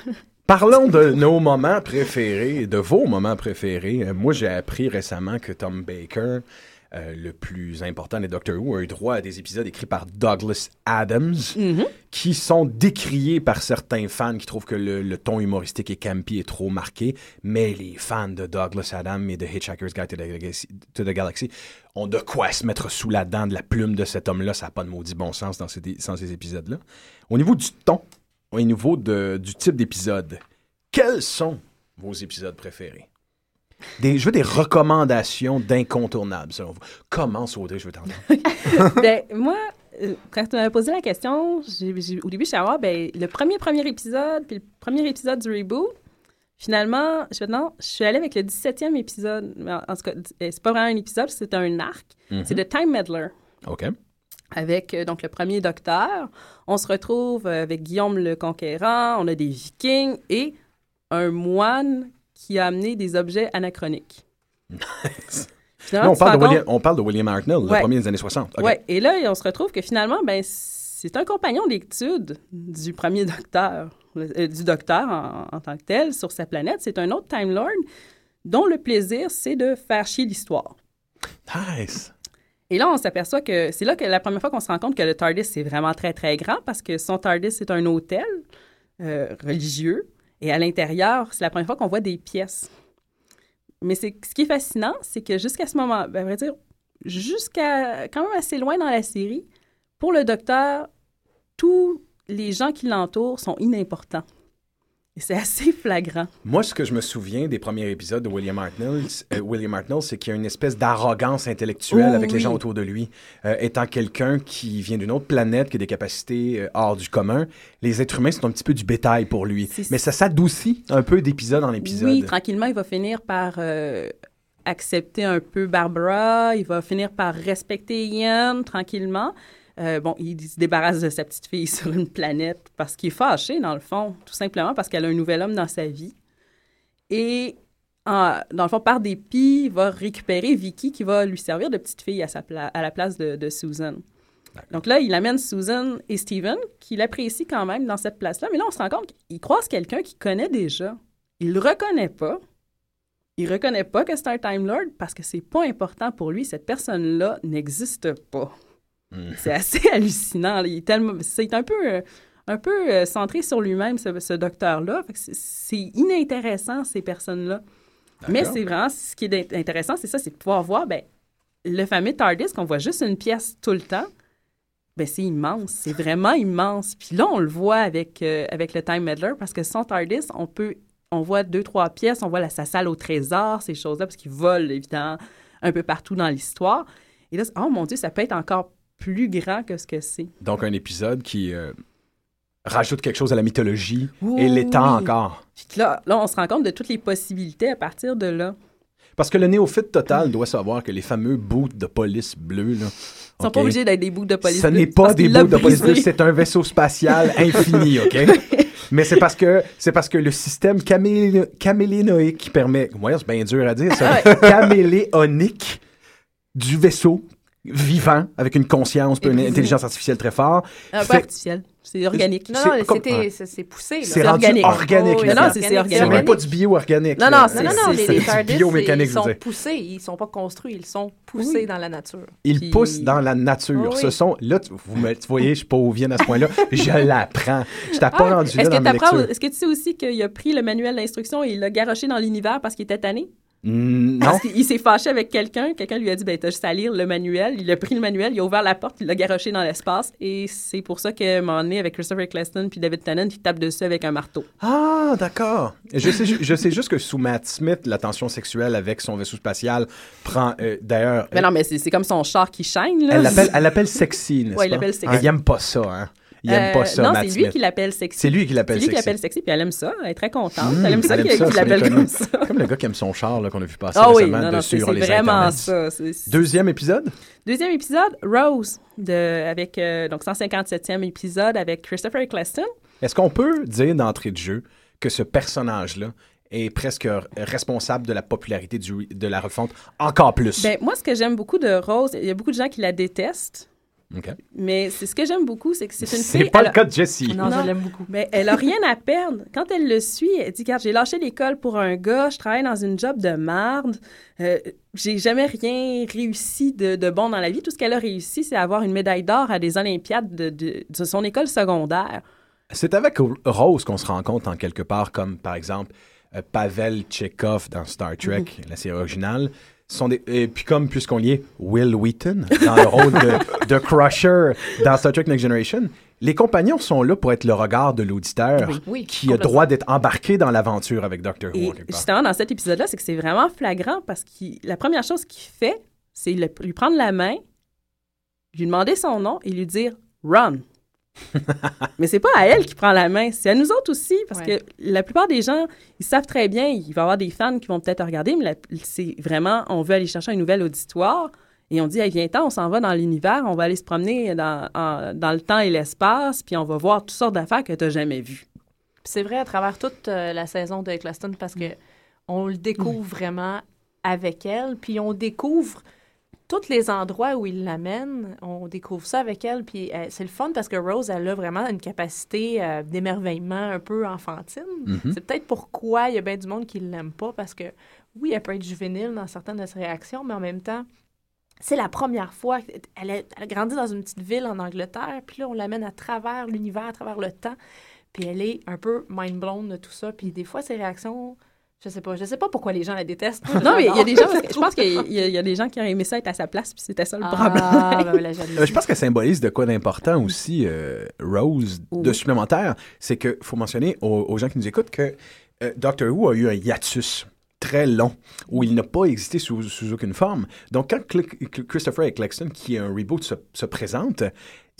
Parlons de nos moments préférés, de vos moments préférés. Moi, j'ai appris récemment que Tom Baker euh, le plus important des Doctor Who, a eu droit à des épisodes écrits par Douglas Adams, mhm. qui sont décriés par certains fans qui trouvent que le, ton humoristique et campy est trop marqué, mais les fans de Douglas Adams et de Hitchhiker's Guide to the, Galaxy, ont de quoi se mettre sous la dent de la plume de cet homme-là. Ça n'a pas de maudit bon sens dans ces, ces épisodes-là. Au niveau du ton, au niveau du type d'épisode, quels sont vos épisodes préférés? Je veux des recommandations d'incontournables, selon vous. Commence, Audrey, je veux t'entendre? ben, moi, euh, quand tu m'avais posé la question, au début, je savais, ben, le premier premier épisode, puis le premier épisode du reboot, finalement, je, non, je suis allée avec le 17e épisode. En, tout cas, euh, c'est pas vraiment un épisode, c'est un arc. Mm-hmm. C'est The Time Meddler. OK. Avec euh, donc le premier docteur. On se retrouve avec Guillaume le Conquérant, on a des vikings et un moine qui a amené des objets anachroniques. Nice. on, parle de William, on, parle de William, Hartnell, le premier des années 60. Oui, et là, on se retrouve que finalement, ben, c'est un compagnon d'étude du premier docteur, euh, du docteur en, tant que tel sur sa planète. C'est un autre Time Lord dont le plaisir, c'est de faire chier l'histoire. Nice. Et là, on s'aperçoit que c'est là que la première fois qu'on se rend compte que le TARDIS, c'est vraiment très, très grand parce que son TARDIS, c'est un hôtel euh, religieux et à l'intérieur, c'est la première fois qu'on voit des pièces. Mais ce qui est fascinant, c'est que jusqu'à ce moment, ben, à vrai dire, jusqu'à quand même assez loin dans la série, pour le docteur, tous les gens qui l'entourent sont inimportants c'est assez flagrant. Moi, ce que je me souviens des premiers épisodes de William Hartnell, euh, William Hartnell c'est qu'il y a une espèce d'arrogance intellectuelle avec les gens autour de lui. Euh, étant quelqu'un qui vient d'une autre planète, qui a des capacités euh, hors du commun, les êtres humains sont un petit peu du bétail pour lui. Mais ça s'adoucit un peu d'épisode en épisode. Oui, tranquillement, il va finir par accepter un peu Barbara, il va finir par respecter Ian tranquillement. Euh, bon, il se débarrasse de sa petite fille sur une planète parce qu'il est fâché, dans le fond, tout simplement parce qu'elle a un nouvel homme dans sa vie. Et dans le fond, par dépit, va récupérer Vicky qui va lui servir de petite fille à, sa à la place de, de Susan. Donc là, il amène Susan et Steven, qui l'apprécient quand même dans cette place-là. Mais là, on se rend compte qu'il croise quelqu'un qu'il connaît déjà. Il le reconnaît pas. Il reconnaît pas que c'est un Time Lord parce que c'est pas important pour lui. Cette personne-là n'existe pas. Hmm. C'est assez hallucinant. Il est tellement, c'est un peu, euh, un peu euh, centré sur lui-même, ce, docteur-là. C'est inintéressant, ces personnes-là. Mais c'est vraiment ce qui est intéressant, c'est ça, c'est de pouvoir voir ben, le fameux TARDIS qu'on voit juste une pièce tout le temps. Ben, c'est immense, c'est vraiment immense. Puis là, on le voit avec, euh, avec le Time Meddler parce que sans TARDIS, on peut on voit deux, trois pièces, on voit la, sa salle au trésor, ces choses-là, parce qu'ils volent, évidemment, un peu partout dans l'histoire. Et là, oh mon Dieu, ça peut être encore plus grand que ce que c'est. Donc, un épisode qui euh, rajoute quelque chose à la mythologie et l'étend encore. Puis là, là, on se rend compte de toutes les possibilités à partir de là. Parce que le néophyte total doit savoir que les fameux boots de police bleus, là, Ils sont pas obligés d'être des bouts de police Ce n'est pas des bouts de police bleus, c'est un vaisseau spatial infini, OK? Mais c'est parce que c'est parce que le système caméléonique qui permet, moi c'est bien dur à dire ça, caméléonique du vaisseau vivant, avec une conscience, une intelligence artificielle très forte. Ah, pas artificielle, c'est organique. Non, non, c'est poussé. C'est organique. organique. Oh, non, c'est organique. C'est même pas du bio-organique. Non, non, non, non, les. Ils sont poussés, ils sont pas construits, ils sont poussés dans la nature. Ils poussent dans la nature. Ce sont, là, vous, me, voyez, je suis pas au Vienne à ce point-là, je l'apprends. Je t'ai pas rendu là dans Est-ce que tu sais aussi qu'il a pris le manuel d'instruction et il l'a garoché dans l'univers parce qu'il était tanné? Non. Parce qu'il s'est fâché avec quelqu'un. Quelqu'un lui a dit ben, T'as juste à lire le manuel. Il a pris le manuel, il a ouvert la porte, il l'a garoché dans l'espace. Et c'est pour ça qu'à un moment donné, avec Christopher Eccleston puis David Tennant, il tape dessus avec un marteau. Ah, d'accord. Je sais, je sais juste que sous Matt Smith, la tension sexuelle avec son vaisseau spatial prend. Euh, d'ailleurs. Mais non, mais c'est comme son char qui chaîne. Là. Elle l'appelle sexy, n'est-ce ouais, il l'appelle sexy. Elle aime pas ça, hein. Il aime pas ça, Non, c'est lui qui l'appelle sexy. C'est lui qui l'appelle sexy. C'est lui qui l'appelle sexy, puis elle aime ça. Elle est très contente. elle aime ça qu'il l'appelle comme ça. Comme le gars qui aime son char qu'on a vu passer ah, récemment sur les vraiment ça. Deuxième épisode? Deuxième épisode, Rose, de, avec euh, donc 157e épisode avec Christopher Eccleston. Est-ce qu'on peut dire d'entrée de jeu que ce personnage-là est presque responsable de la popularité du, de la refonte encore plus? Ben, moi, ce que j'aime beaucoup de Rose, il y a beaucoup de gens qui la détestent. Mais c'est ce que j'aime beaucoup, c'est que c'est une fille. C'est pas le cas de Jessie. Non, je l'aime beaucoup. Mais elle a rien à perdre. Quand elle le suit, elle dit Regarde, j'ai lâché l'école pour un gars, je travaille dans une job de marde, euh, j'ai jamais rien réussi de, de, bon dans la vie. Tout ce qu'elle a réussi, c'est avoir une médaille d'or à des Olympiades de, de, de son école secondaire. C'est avec Rose qu'on se rend compte en quelque part, comme par exemple euh, Pavel Chekhov dans Star Trek, mm-hmm. la série originale sont des, et puis comme puisqu'on y est, Will Wheaton dans le rôle de, Crusher dans Star Trek Next Generation, les compagnons sont là pour être le regard de l'auditeur qui a droit d'être embarqué dans l'aventure avec Doctor Who. justement, dans cet épisode-là, c'est que c'est vraiment flagrant parce que la première chose qu'il fait, c'est lui prendre la main, lui demander son nom et lui dire « Run ». Mais c'est pas à elle qui prend la main, c'est à nous autres aussi, parce que la plupart des gens, ils savent très bien, il va y avoir des fans qui vont peut-être regarder, mais c'est vraiment, on veut aller chercher un nouvel auditoire, et on dit, hey, viens-t'en, on s'en va dans l'univers, on va aller se promener dans, dans le temps et l'espace, puis on va voir toutes sortes d'affaires que tu n'as jamais vues. C'est vrai à travers toute euh, la saison de Eccleston, parce que on le découvre vraiment avec elle, puis on découvre tous les endroits où il l'amène, on découvre ça avec elle. Puis euh, c'est le fun parce que Rose, elle a vraiment une capacité euh, d'émerveillement un peu enfantine. Mm-hmm. C'est peut-être pourquoi il y a bien du monde qui ne l'aime pas parce que, oui, elle peut être juvénile dans certaines de ses réactions, mais en même temps, c'est la première fois. Elle a, grandi dans une petite ville en Angleterre, puis là, on l'amène à travers l'univers, à travers le temps. Puis elle est un peu mind-blown de tout ça. Puis des fois, ses réactions je sais pas. Je sais pas pourquoi les gens la détestent. non, mais il y a des gens. Je pense qu'il y, a des gens qui auraient aimé ça être à sa place, puis c'était ça le ah, problème. Ben, euh, je pense qu'elle symbolise de quoi d'important aussi, euh, Rose, de supplémentaire. C'est que faut mentionner aux, gens qui nous écoutent que euh, Doctor Who a eu un hiatus très long où il n'a pas existé sous, sous, aucune forme. Donc, quand Christopher Eccleston, qui est un reboot, se, se présente,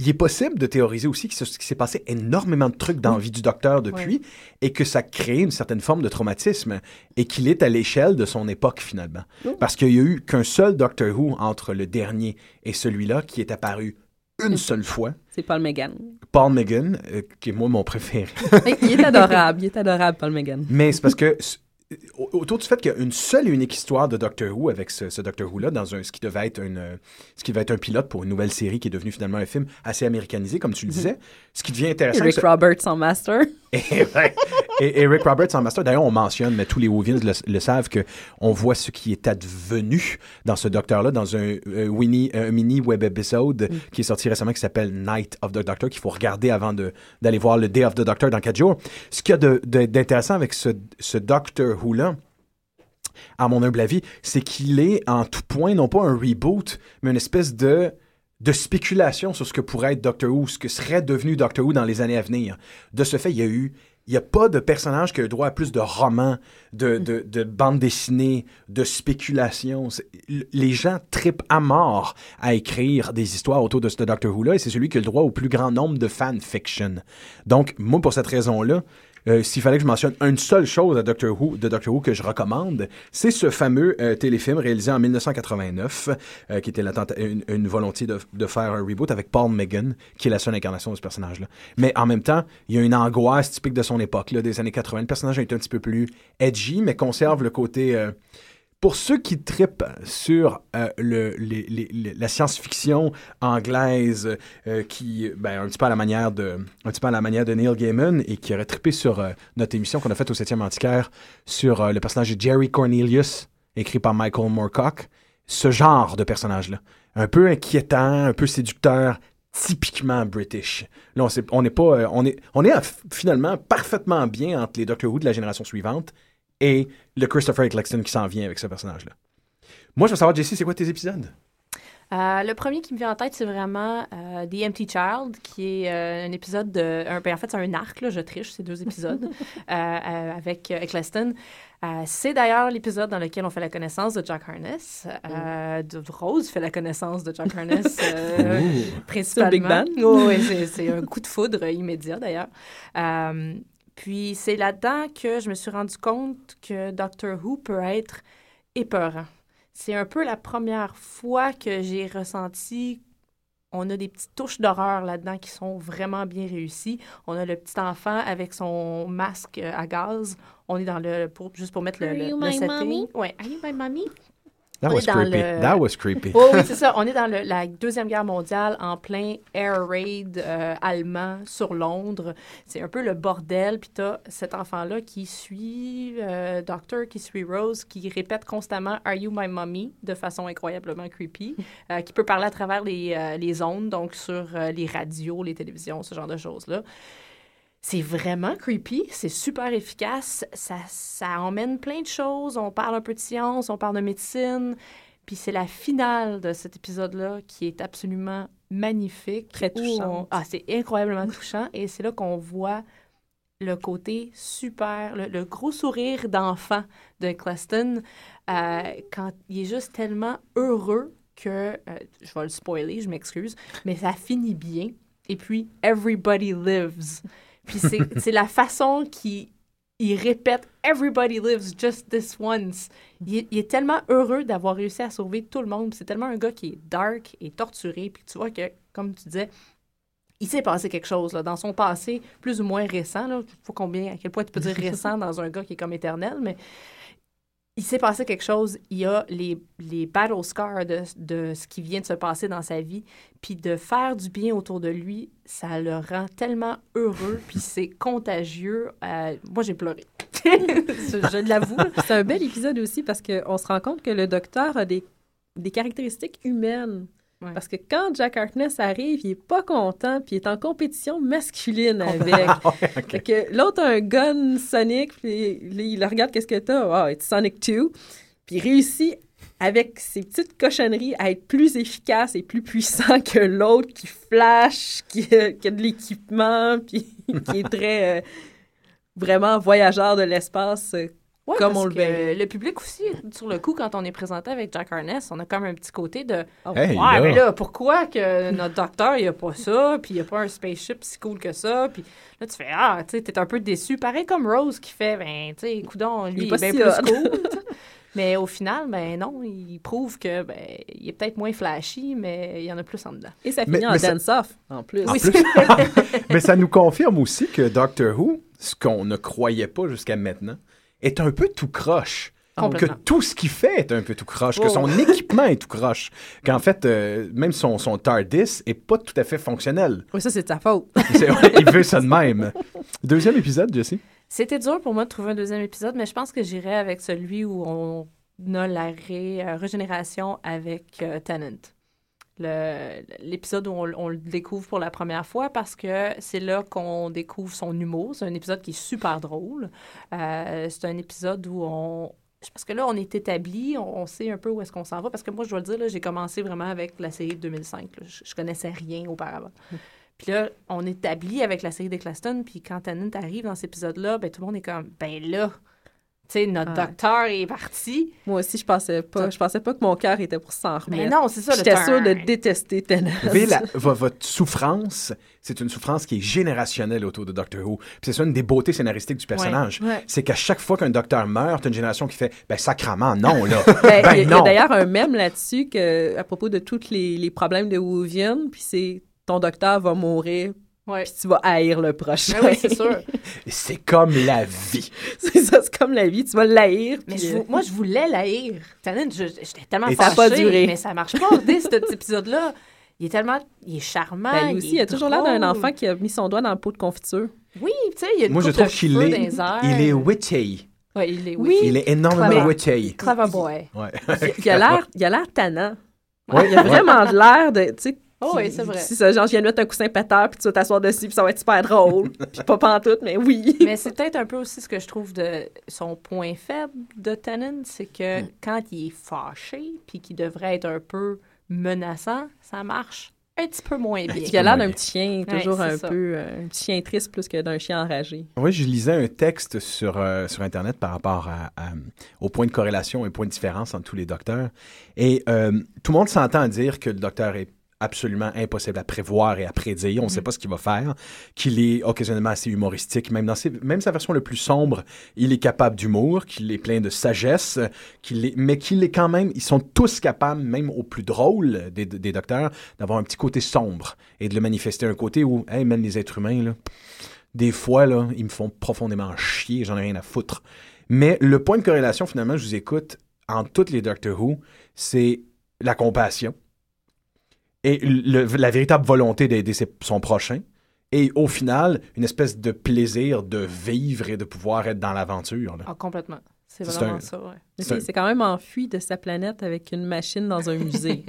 il est possible de théoriser aussi qu'il s'est passé énormément de trucs dans la vie du docteur depuis et que ça crée une certaine forme de traumatisme et qu'il est à l'échelle de son époque finalement. Parce qu'il n'y a eu qu'un seul Doctor Who entre le dernier et celui-là qui est apparu une seule fois. C'est Paul Megan. Paul Megan, euh, qui est moi mon préféré. il est adorable, il est adorable, Paul Megan. Mais c'est parce que autour du fait qu'il y a une seule et unique histoire de Doctor Who avec ce, Doctor Who-là dans un, ce qui devait être une, ce qui devait être un pilote pour une nouvelle série qui est devenue finalement un film assez américanisé, comme tu le disais. Ce qui devient intéressant. Eric Roberts en master. Et, Eric Roberts en master. D'ailleurs, on mentionne, mais tous les Whovians le, savent, que on voit ce qui est advenu dans ce Docteur-là, dans un, mini web épisode mm. qui est sorti récemment qui s'appelle Night of the Doctor, qu'il faut regarder avant d'aller voir le Day of the Doctor dans quatre jours. Ce qu'il y a d'intéressant avec ce, ce Doctor Who-là, à mon humble avis, c'est qu'il est en tout point, non pas un reboot, mais une espèce de de spéculation sur ce que pourrait être Doctor Who, ce que serait devenu Doctor Who dans les années à venir. De ce fait, il y a eu il n'y a pas de personnage qui a eu droit à plus de romans, de, de, de bandes dessinées, de spéculations. Les gens tripent à mort à écrire des histoires autour de ce Doctor Who-là, et c'est celui qui a le droit au plus grand nombre de fanfiction. Donc, moi, pour cette raison-là, euh, s'il fallait que je mentionne une seule chose à Doctor Who, de Doctor Who que je recommande, c'est ce fameux euh, téléfilm réalisé en 1989, euh, qui était une, une, volonté de, faire un reboot avec Paul Megan, qui est la seule incarnation de ce personnage-là. Mais en même temps, il y a une angoisse typique de son époque, là, des années 80. Le personnage est un petit peu plus edgy, mais conserve le côté pour ceux qui tripent sur euh, la science-fiction anglaise, euh, qui, ben, un petit peu à la manière de, un petit peu à la manière de Neil Gaiman et qui aurait trippé sur euh, notre émission qu'on a faite au 7e Antiquaire sur le personnage de Jerry Cornelius, écrit par Michael Moorcock, ce genre de personnage-là, un peu inquiétant, un peu séducteur, typiquement british. Là, on n'est pas, on est, on est finalement parfaitement bien entre les Doctor Who de la génération suivante et le Christopher Eccleston qui s'en vient avec ce personnage-là. Moi, je veux savoir, Jessie, c'est quoi tes épisodes? Euh, le premier qui me vient en tête, c'est vraiment euh, The Empty Child, qui est euh, un épisode de. Un, ben, en fait, c'est un arc, là, je triche, c'est deux épisodes avec Eccleston. c'est d'ailleurs l'épisode dans lequel on fait la connaissance de Jack Harness. de, Rose fait la connaissance de Jack Harness principalement. Big Bang. oui, c'est un coup de foudre immédiat d'ailleurs. Puis c'est là-dedans que je me suis rendu compte que Doctor Who peut être épeurant. C'est un peu la première fois que j'ai ressenti on a des petites touches d'horreur là-dedans qui sont vraiment bien réussies. On a le petit enfant avec son masque à gaz. On est dans le pour, juste pour mettre le, le, setting. Ouais, Are you my mommy? That was creepy. That was creepy. Oh, oui, c'est ça. On est dans la Deuxième Guerre mondiale en plein air raid euh, allemand sur Londres. C'est un peu le bordel. Puis t'as cet enfant-là qui suit euh, Doctor, qui suit Rose, qui répète constamment Are you my mommy de façon incroyablement creepy, euh, qui peut parler à travers les, les ondes, donc sur les radios, les télévisions, ce genre de choses-là. C'est vraiment creepy, c'est super efficace, ça, ça emmène plein de choses, on parle un peu de science, on parle de médecine, puis c'est la finale de cet épisode-là qui est absolument magnifique. Très touchant. Ah, c'est incroyablement touchant, et c'est là qu'on voit le côté super, le, gros sourire d'enfant de Claston, euh, quand il est juste tellement heureux que, euh, je vais le spoiler, je m'excuse, mais ça finit bien. Et puis, everybody lives. Puis c'est la façon qu'il il répète Everybody lives just this once. Il, est tellement heureux d'avoir réussi à sauver tout le monde. C'est tellement un gars qui est dark et torturé. Puis tu vois que, comme tu disais, il s'est passé quelque chose là, dans son passé plus ou moins récent. Il faut combien, à quel point tu peux dire récent dans un gars qui est comme éternel, mais il s'est passé quelque chose. Il y a les, les battle scars de, de, ce qui vient de se passer dans sa vie. Puis de faire du bien autour de lui, ça le rend tellement heureux. Puis c'est contagieux. Euh, moi, j'ai pleuré. je l'avoue. C'est un bel épisode aussi parce qu'on se rend compte que le docteur a des, des caractéristiques humaines. Parce que quand Jack Harkness arrive, il est pas content, puis il est en compétition masculine avec. que l'autre a un gun Sonic, puis il, regarde qu'est-ce que t'as? Oh, it's Sonic 2. Puis il réussit avec ses petites cochonneries à être plus efficace et plus puissant que l'autre qui flash, qui, a de l'équipement, puis qui est très euh, vraiment voyageur de l'espace euh, comme on le public aussi, sur le coup, quand on est présenté avec Jack Harness, on a comme un petit côté de oh, Ouais, mais là, pourquoi que notre docteur, il a pas ça, puis il a pas un spaceship si cool que ça, puis là, tu fais Ah, tu sais, t'es un peu déçu. Pareil comme Rose qui fait Ben, tu sais, coudon, lui, il est, bien plus cool. mais au final, ben non, il prouve que ben, il est peut-être moins flashy, mais il y en a plus en dedans. Et ça finit en dance-off, en plus. En plus. mais ça nous confirme aussi que Doctor Who, ce qu'on ne croyait pas jusqu'à maintenant, est un peu tout croche que tout ce qu'il fait est un peu tout croche, que son oh. équipement est tout croche, qu'en fait, euh, même son, son TARDIS est pas tout à fait fonctionnel. Oui, ça, c'est de sa faute. il veut ça de même. Deuxième épisode, Jessie? C'était dur pour moi de trouver un deuxième épisode, mais je pense que j'irai avec celui où on a la euh, régénération avec euh, Tennant l'épisode où on, le découvre pour la première fois parce que c'est là qu'on découvre son humour. C'est un épisode qui est super drôle. c'est un épisode où on, parce que là, on est établi, on, sait un peu où est-ce qu'on s'en va. Parce que moi, je dois le dire, j'ai commencé vraiment avec la série de 2005. Je, je, connaissais rien auparavant. Hmm. Puis là, on est établi avec la série de Claston. Puis quand Tennant arrive dans cet épisode-là, ben tout le monde est comme, ben là, sais, notre docteur est parti. Moi aussi, je pensais pas. Je pensais pas que mon cœur était pour s'en remettre. Mais non, c'est ça. J'étais sûre de détester Tennant. votre souffrance, c'est une souffrance qui est générationnelle autour de Doctor Who. c'est ça une des beautés scénaristiques du personnage. C'est qu'à chaque fois qu'un docteur meurt, t'as une génération qui fait ben sacrament non là. ben, ben, Il y a, d'ailleurs un mème là-dessus que à propos de tous les, les problèmes de Whovian, puis c'est ton docteur va mourir Ouais. Puis tu vas haïr le prochain. Ben oui, c'est sûr. c'est comme la vie. c'est ça, c'est comme la vie. Tu vas l'haïr. Mais euh, moi, je voulais l'haïr. J'étais tellement Et fâchée, pas duré. mais ça marche pas. Dès cet épisode-là, il est tellement... Il est charmant. Ben, lui aussi, il, a toujours l'air d'un enfant qui a mis son doigt dans le pot de confiture. Oui, tu sais, il y a une Moi, je trouve qu'il est... Il est witty. Ouais, il est oui. Il est énormément witty. Clever boy. Ouais. il a l'air, il a l'air tannant. Ouais. Il a vraiment l'air de, tu sais, Oh oui, c'est vrai. Si ça, genre, je viens de mettre un coussin péteur, puis tu vas t'asseoir dessus, puis ça va être super drôle. puis pas pantoute, mais oui. mais c'est peut-être un peu aussi ce que je trouve de son point faible de Tennant, c'est que mm. quand il est fâché, puis qu'il devrait être un peu menaçant, ça marche un petit peu moins bien. Il a l'air d'un petit chien, toujours un peu, euh, un petit chien triste plus que d'un chien enragé. Oui, je lisais un texte sur, euh, sur Internet par rapport à, au point de corrélation et au point de différence entre tous les docteurs. Et euh, tout le monde s'entend dire que le docteur est absolument impossible à prévoir et à prédire. On ne sait mm. pas ce qu'il va faire, qu'il est occasionnellement assez humoristique, même dans ses, même sa version le plus sombre, il est capable d'humour, qu'il est plein de sagesse, qu'il est, mais qu'il est quand même, ils sont tous capables, même au plus drôle des, des docteurs, d'avoir un petit côté sombre et de le manifester un côté où, hey, même les êtres humains, là, des fois, là, ils me font profondément chier, j'en ai rien à foutre. Mais le point de corrélation, finalement, je vous écoute, en toutes les Doctor Who, c'est la compassion et la véritable volonté d'aider son prochain. Et au final, une espèce de plaisir de vivre et de pouvoir être dans l'aventure. Ah, complètement. C'est vraiment ça, ouais. C'est quand même enfui de sa planète avec une machine dans un musée.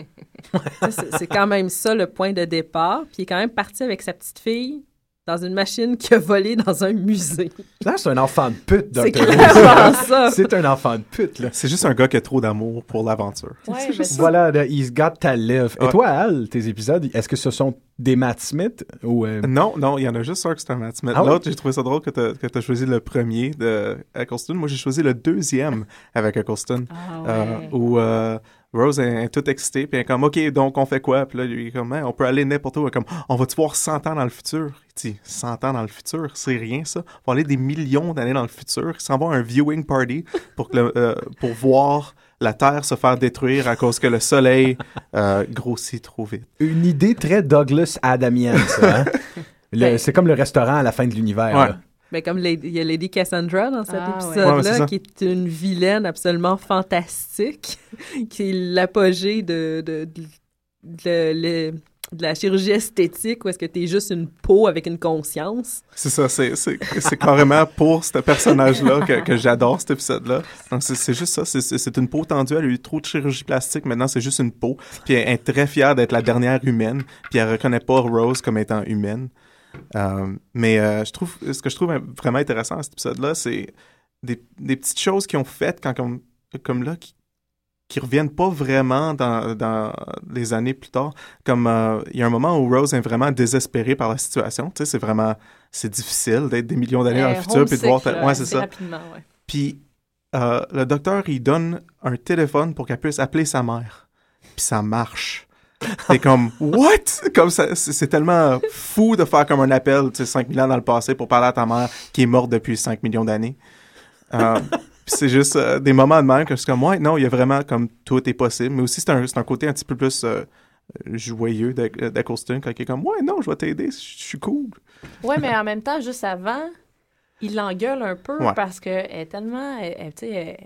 c'est quand même ça le point de départ. Puis il est quand même parti avec sa petite fille dans une machine qui a volé dans un musée. Là, c'est un enfant de pute, C'est ça. C'est un enfant de pute, là. C'est juste un gars qui a trop d'amour pour l'aventure. Ouais, juste... Voilà, he's got to live. Et toi, Al, tes épisodes, est-ce que ce sont des Matt Smith ou... Euh? Non, non, il y en a juste un qui c'est un Matt Smith. Ah L'autre, j'ai trouvé ça drôle que tu as choisi le premier de Eccleston. Moi, j'ai choisi le deuxième avec Eccleston. Ah, euh, où... Euh, Rose est, toute excitée, puis elle est comme, OK, donc on fait quoi? Puis là, lui, est comme, hein, on peut aller n'importe où. Elle est comme, on va-tu voir 100 ans dans le futur? Il dit, 100 ans dans le futur, c'est rien ça. On va aller des millions d'années dans le futur. Il s'en va à un viewing party pour, que euh, pour voir la Terre se faire détruire à cause que le Soleil euh, grossit trop vite. Une idée très Douglas Adamian, ça. Hein? Ben c'est comme le restaurant à la fin de l'univers. Mais comme il y a Lady Cassandra dans cet ah, épisode-là, qui est une vilaine absolument fantastique, qui est l'apogée de, de, de, la chirurgie esthétique, où est-ce que tu es juste une peau avec une conscience. C'est ça, c'est, carrément pour ce personnage-là que, que j'adore cet épisode-là. Donc c'est, juste ça, c'est, une peau tendue, elle a eu trop de chirurgie plastique, maintenant c'est juste une peau. Puis elle est très fière d'être la dernière humaine, puis elle reconnaît pas Rose comme étant humaine. Euh, mais euh, je trouve, ce que je trouve vraiment intéressant à cet épisode-là, c'est des, petites choses qui ont fait quand, comme, comme là, qui, qui reviennent pas vraiment dans, dans les années plus tard. Comme euh, il y a un moment où Rose est vraiment désespérée par la situation. Tu sais, c'est vraiment c'est difficile d'être des millions d'années dans le futur puis de voir. Ouais, c'est ça. Ouais. Puis le docteur il donne un téléphone pour qu'elle puisse appeler sa mère. Puis ça marche. T'es comme, what? Comme ça, c'est tellement fou de faire comme un appel, tu sais, 5000 ans dans le passé pour parler à ta mère qui est morte depuis 5 millions d'années. Euh, c'est juste euh, des moments de même que je suis comme, ouais, non, il y a vraiment comme tout est possible. Mais aussi, c'est un, un, côté un petit peu plus euh, joyeux d'Eccleston quand il est comme, ouais, non, je vais t'aider, je suis cool. Ouais, mais en même temps, juste avant, il l'engueule un peu parce qu'elle est tellement, elle, elle,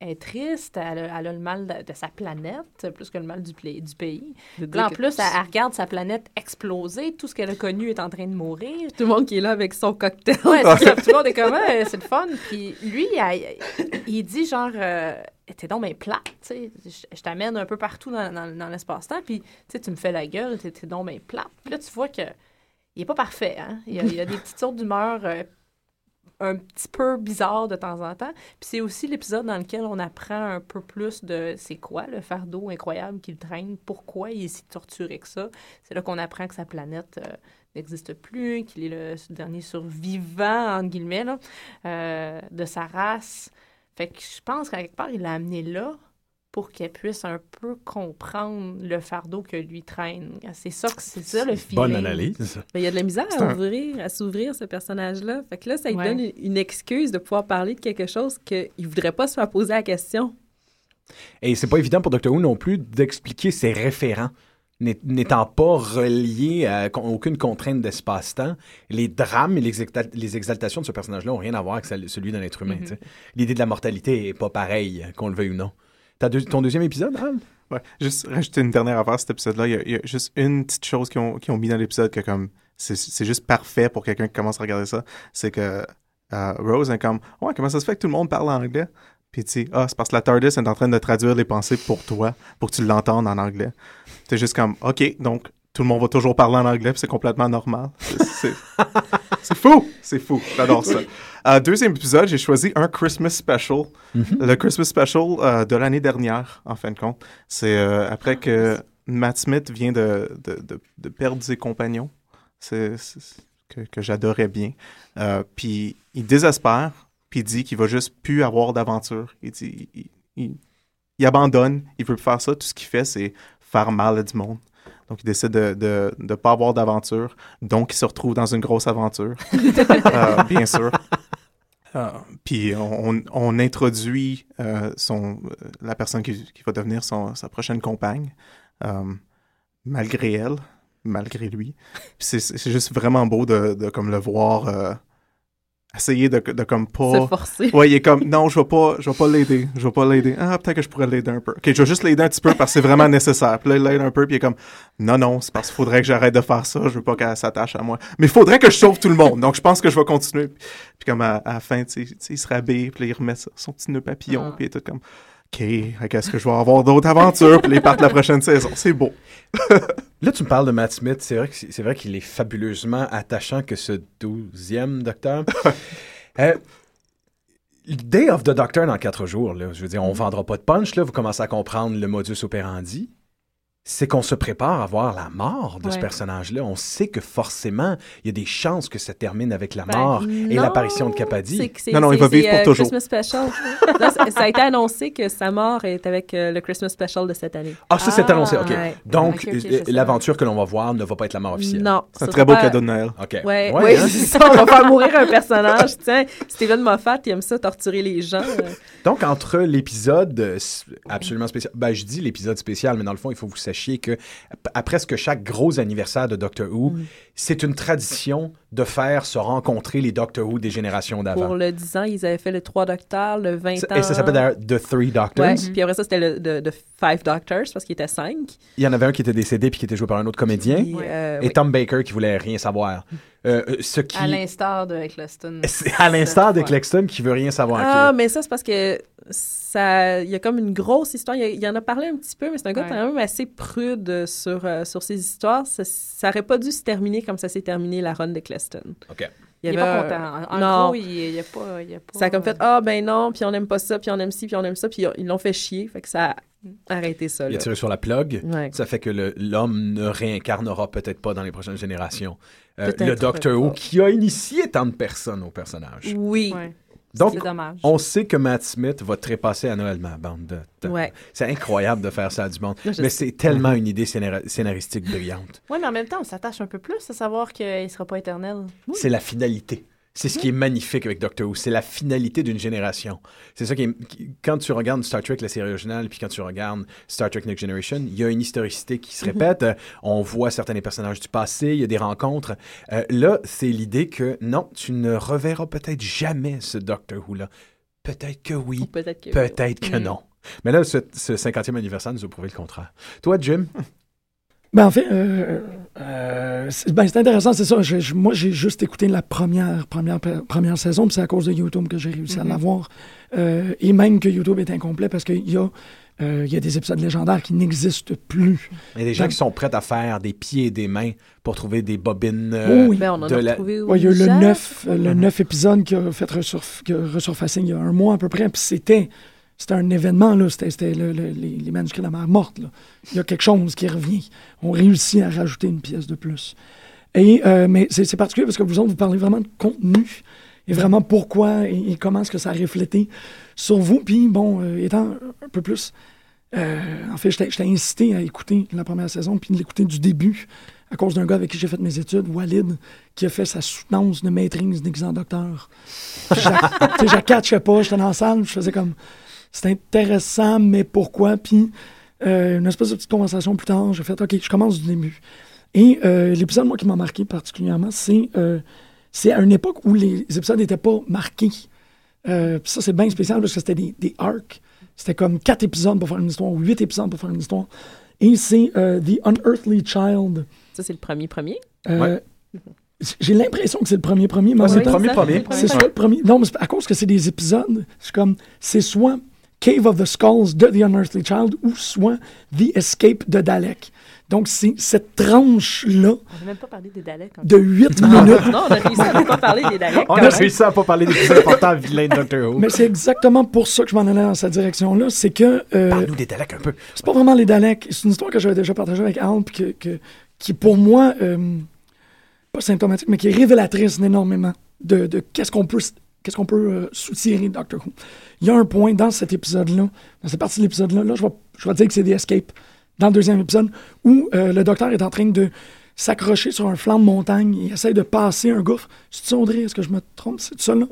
est triste, elle a, le mal de, sa planète, plus que le mal du, du pays. en plus, elle, regarde sa planète exploser, tout ce qu'elle a connu est en train de mourir. Tout le monde qui est là avec son cocktail. Ouais, c'est tout le monde est comme, c'est le fun. Puis lui, il, dit genre, euh, t'es donc bien plate, tu sais. Je, t'amène un peu partout dans, dans, l'espace-temps, puis tu me fais la gueule, t'es, donc bien plate. Puis là, tu vois que il est pas parfait, hein. Il y a, des petites sortes d'humeur euh, un petit peu bizarre de temps en temps. Puis c'est aussi l'épisode dans lequel on apprend un peu plus de c'est quoi le fardeau incroyable qu'il traîne, pourquoi il est si torturé que ça. C'est là qu'on apprend que sa planète euh, n'existe plus, qu'il est le dernier survivant, entre guillemets, euh, de sa race. Fait que je pense qu'à quelque part, il l'a amené là pour qu'elle puisse un peu comprendre le fardeau que lui traîne. C'est ça que c'est ça le feeling. Bonne analyse. il y a de la misère à ouvrir, à s'ouvrir ce personnage-là. Fait que là, ça lui donne une excuse de pouvoir parler de quelque chose qu'il voudrait pas se faire poser la question. Et c'est pas évident pour Doctor Who non plus d'expliquer ses référents n'étant pas relié à aucune contrainte d'espace-temps, les drames et les, exaltations de ce personnage-là n'ont rien à voir avec celui d'un être humain. Mm-hmm. L'idée de la mortalité est pas pareille, qu'on le veuille ou non. T'as ton deuxième épisode, Al? Ouais, juste rajouter une dernière affaire, cet épisode-là. Il, y, a juste une petite chose qu'ils ont, ont mis dans l'épisode que comme c'est juste parfait pour quelqu'un qui commence à regarder ça. C'est que euh, Rose est comme Ouais, comment ça se fait que tout le monde parle anglais? Puis tu dis Ah, c'est parce que la TARDIS est en train de traduire les pensées pour toi, pour que tu l'entendes en anglais. C'est juste comme OK, donc tout le monde va toujours parler en anglais, c'est complètement normal. C'est fou! C'est fou. J'adore ça. Euh, deuxième épisode, j'ai choisi un Christmas Special. Mm-hmm. Le Christmas Special euh, de l'année dernière, en fin de compte. C'est euh, après que Matt Smith vient de, de, de, perdre ses compagnons. C'est que, que j'adorais bien. puis il désespère, puis il dit qu'il va juste plus avoir d'aventure. Il dit... Il, il, abandonne, il veut plus faire ça. Tout ce qu'il fait, c'est faire mal à du monde. Donc, il décide de ne pas avoir d'aventure. Donc, il se retrouve dans une grosse aventure, euh, bien sûr. Euh, puis, on, introduit euh, la personne qui, va devenir sa prochaine compagne, malgré elle, malgré lui. C'est juste vraiment beau de, de comme le voir essayer de, de comme pas. Se forcer. Ouais, il est comme, non, je vais pas, je vais pas l'aider. Je vais pas l'aider. Ah, peut-être que je pourrais l'aider un peu. Ok, je vais juste l'aider un petit peu parce que c'est vraiment nécessaire. Puis là, il l'aide un peu, puis il est comme, non, non, c'est parce qu'il faudrait que j'arrête de faire ça. Je veux pas qu'elle s'attache à moi. Mais il faudrait que je sauve tout le monde. Donc, je pense que je vais continuer. Puis, comme à, la fin, tu sais, il se rhabille, puis là, il remet son petit nœud papillon, ah. puis il est tout comme, OK, qu'est-ce que je vais avoir d'autres aventures, puis les partent la prochaine saison? C'est beau. Là, tu me parles de Matt Smith. C'est vrai, c'est vrai qu'il est fabuleusement attachant que ce douzième docteur. euh, Day of the Doctor dans quatre jours, là, je veux dire, on vendra pas de punch, là, vous commencez à comprendre le modus operandi c'est qu'on se prépare à voir la mort de ce personnage-là. On sait que forcément, il y a des chances que ça termine avec la ben, mort et l'apparition de Capadi. non, non, il va vivre pour euh, toujours. Christmas Special. ça a été annoncé que sa mort est avec euh, le Christmas Special de cette année. Ah, ça, c'est annoncé, OK. Donc, euh, l'aventure que l'on va voir ne va pas être la mort officielle. Non. C'est un très beau cadeau de Noël. OK. Ouais, oui, hein? c'est ça. On va faire mourir un personnage. Tiens, Steven Moffat, il aime ça, torturer les gens. Donc, entre l'épisode absolument spécial, ben, je dis l'épisode spécial, mais dans le fond, il faut que vous sachiez que à presque chaque gros anniversaire de Doctor Who, mm. c'est une tradition de faire se rencontrer les Doctor Who des générations d'avant. Pour le 10 ans, ils avaient fait le 3 Docteurs, le 20 ans. Et ça s'appelle The Three Doctors. Puis après ça, c'était le the, Five Doctors parce qu'il était 5. Il y en avait un qui était décédé puis qui était joué par un autre comédien. Euh, et Tom Baker qui voulait rien savoir. Euh, euh, ce qui... À l'instar de Eccleston. À l'instar de Eccleston qui veut rien savoir. Ah, mais ça, c'est parce que ça, il y a comme une grosse histoire. Il, y en a parlé un petit peu, mais c'est un gars quand même assez prude sur, sur ses histoires. Ça, ça aurait pas dû se terminer comme ça s'est terminé la run d'Eccleston. OK. Il, il est pas content. En non. gros, il, il, a pas, il a pas... Ça a comme fait Ah, ben non, puis on n'aime pas ça, puis on aime ci, puis on aime ça, puis ils l'ont fait chier. Fait que ça a arrêté ça. Là. Il a tiré sur la plug. Ça fait que l'homme ne réincarnera peut-être pas dans les prochaines générations. Euh, le Docteur Who qui a initié tant de personnes au personnage. Oui. Donc, on sait que Matt Smith va trépasser à Noël ma bande. C'est incroyable de faire ça à du monde. mais c'est tellement une idée scénaristique brillante. Oui, mais en même temps, on s'attache un peu plus à savoir qu'il ne sera pas éternel. C'est la finalité. C'est ce qui est magnifique avec Doctor Who. C'est la finalité d'une génération. C'est ça qui est... Quand tu regardes Star Trek, la série originale, puis quand tu regardes Star Trek Next Generation, il y a une historicité qui se mhm. répète. On voit certains des personnages du passé, il y a des rencontres. Euh, là, c'est l'idée que non, tu ne reverras peut-être jamais ce Doctor Who-là. Peut-être que oui. Peut-être que, peut-être que non. Mais là, ce, ce 50e anniversaire nous a prouvé le contraire. Toi, Jim? Ben, en fait, euh, euh, ben, c'est intéressant, c'est ça. moi, j'ai juste écouté la première, première, première saison, puis c'est à cause de YouTube que j'ai réussi à mm-hmm. l'avoir. Euh, et même que YouTube est incomplet parce qu'il y a. il y a des épisodes légendaires qui n'existent plus. Il y a des gens qui sont prêts à faire des pieds et des mains pour trouver des bobines. oui, ben, on en a trouvé il y a eu le 9, le 9 épisode qui a fait resurf, qui a resurfacé il y a un mois à peu près. Puis c'était c'était un événement, là. C'était les, manuscrits de la mer morte, Il y a quelque chose qui revient. On réussit à rajouter une pièce de plus. Et, euh, mais c'est particulier parce que vous autres, vous parlez vraiment de contenu et vraiment pourquoi et, comment est-ce que ça a reflété sur vous. Puis, bon, euh, étant un peu plus... Euh, en fait, j'étais incité à écouter la première saison puis de l'écouter du début à cause d'un gars avec qui j'ai fait mes études, Walid, qui a fait sa soutenance de maîtrise d'examen docteur. Je ne sais pas, j'étais dans la salle, je faisais comme c'est intéressant, mais pourquoi? Puis, euh, une espèce de petite conversation plus tard, j'ai fait, OK, je commence du début. Et euh, l'épisode, moi, qui m'a marqué particulièrement, c'est euh, c'est à une époque où les épisodes n'étaient pas marqués. ça, c'est bien spécial parce que c'était des, des arcs. C'était comme quatre épisodes pour faire une histoire ou huit épisodes pour faire une histoire. Et c'est The Unearthly Child. Ça, c'est le premier premier? J'ai l'impression que c'est le premier premier, mais c'est le premier premier. C'est soit le premier. Non, mais à cause que c'est des épisodes, c'est comme, c'est soit Cave of the Skulls de The Unearthly Child ou soit The Escape de Dalek. Donc, c'est cette tranche-là. On n'a même pas parlé des Daleks. De 8 minutes. non, on a réussi à ne pas parler des Daleks. On a réussi à ne pas parler des plus importants vilains de Doctor Who. Mais c'est exactement pour ça que je m'en allais dans cette direction-là. C'est que. Euh, Parle-nous des Daleks un peu. C'est pas vraiment les Daleks. C'est une histoire que j'avais déjà partagée avec Al, puis que, qui, pour moi, euh, pas symptomatique, mais qui est révélatrice énormément de, de qu'est-ce qu'on peut qu'est-ce qu'on peut euh, soutirer Doctor Who? Il y a un point dans cet épisode-là, dans cette partie de l'épisode-là, là, je, vais, je vais dire que c'est The Escape, dans le deuxième épisode, où euh, le docteur est en train de s'accrocher sur un flanc de montagne et essaie de passer un gouffre. C'est Audrey, est-ce que je me trompe? C'est ça, là?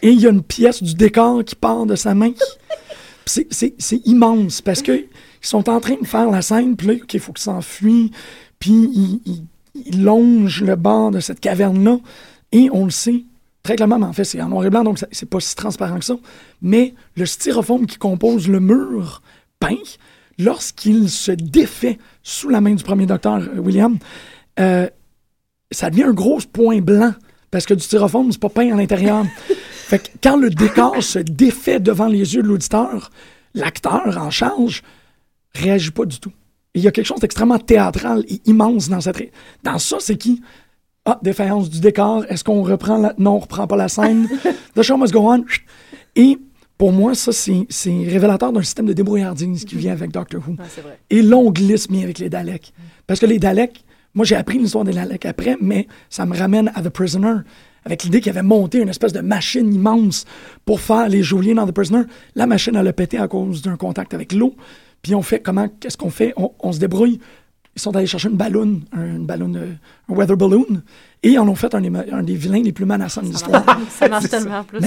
Et il y a une pièce du décor qui part de sa main. c'est immense parce qu'ils sont en train de faire la scène, puis là, il faut qu'ils s'enfuient, puis ils longent le bord de cette caverne-là, et on le sait, Très clairement, mais en fait, c'est en noir et blanc, donc c'est pas si transparent que ça. Mais le styrofoam qui compose le mur peint, lorsqu'il se défait sous la main du premier docteur euh, William, euh, ça devient un gros point blanc parce que du styrofoam, c'est pas peint à l'intérieur. fait que quand le décor se défait devant les yeux de l'auditeur, l'acteur en charge réagit pas du tout. il y a quelque chose d'extrêmement théâtral et immense dans cette. Dans ça, c'est qui ah, défaillance du décor. Est-ce qu'on reprend la... Non, on reprend pas la scène? The show must go on. Et pour moi, ça, c'est révélateur d'un système de débrouillardise qui vient avec Doctor Who. Ah, vrai. Et là, on glisse bien avec les Daleks. Parce que les Daleks, moi, j'ai appris l'histoire des Daleks après, mais ça me ramène à The Prisoner, avec l'idée qu'il avait monté une espèce de machine immense pour faire les geôliers dans The Prisoner. La machine, elle a pété à cause d'un contact avec l'eau. Puis on fait comment, qu'est-ce qu'on fait? on, se débrouille ils sont allés chercher une ballon, un, ballon, euh, un weather balloon, et ils en ont fait un des, vilains les plus menaçants de l'histoire. Ça marche tellement plus,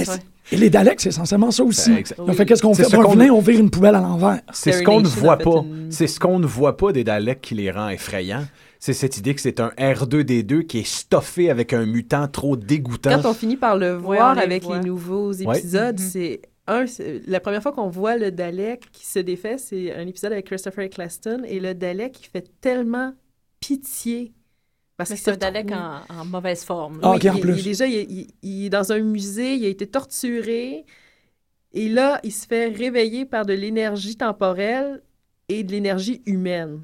Et les Daleks, c'est essentiellement ça aussi. Ben, ils ont fait qu'est-ce qu'on fait? pour un vilain, on vire une poubelle à l'envers. C'est ce qu'on ne voit pas. C'est ce qu'on ne voit pas des Daleks qui les rend effrayants. C'est cette idée que c'est un R2D2 qui est stuffé avec un mutant trop dégoûtant. Quand on finit par le voir avec les nouveaux épisodes, mm-hmm. c'est un, la première fois qu'on voit le Dalek qui se défait, c'est un épisode avec Christopher Eccleston et le Dalek il fait tellement pitié. Parce que c'est un Dalek en, mauvaise forme. Ah, en plus. déjà, il, est dans un musée, il a été torturé. Et là, il se fait réveiller par de l'énergie temporelle et de l'énergie humaine.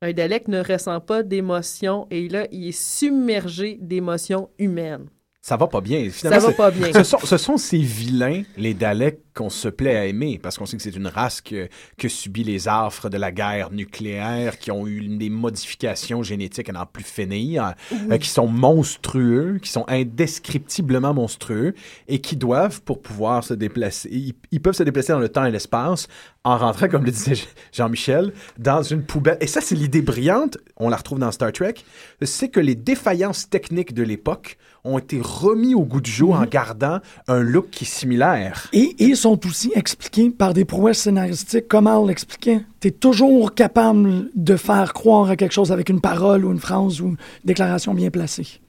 Un Dalek ne ressent pas d'émotions et là, il est submergé d'émotions humaines ça va pas bien. Finalement, ça va pas bien. Ce sont, ce sont, ces vilains, les Daleks, qu'on se plaît à aimer, parce qu'on sait que c'est une race que, que subit les affres de la guerre nucléaire, qui ont eu des modifications génétiques à n'en plus finir, euh, qui sont monstrueux, qui sont indescriptiblement monstrueux, et qui doivent, pour pouvoir se déplacer, ils, peuvent se déplacer dans le temps et l'espace en rentrant, comme le disait Jean-Michel, dans une poubelle. Et ça, c'est l'idée brillante, on la retrouve dans Star Trek, c'est que les défaillances techniques de l'époque ont été remis au goût du jour en mhm. gardant un look qui est similaire. Et, ils sont aussi expliqués par des prouesses scénaristiques, comme Al l'expliquait. Tu es toujours capable de faire croire à quelque chose avec une parole ou une phrase ou une déclaration bien placée.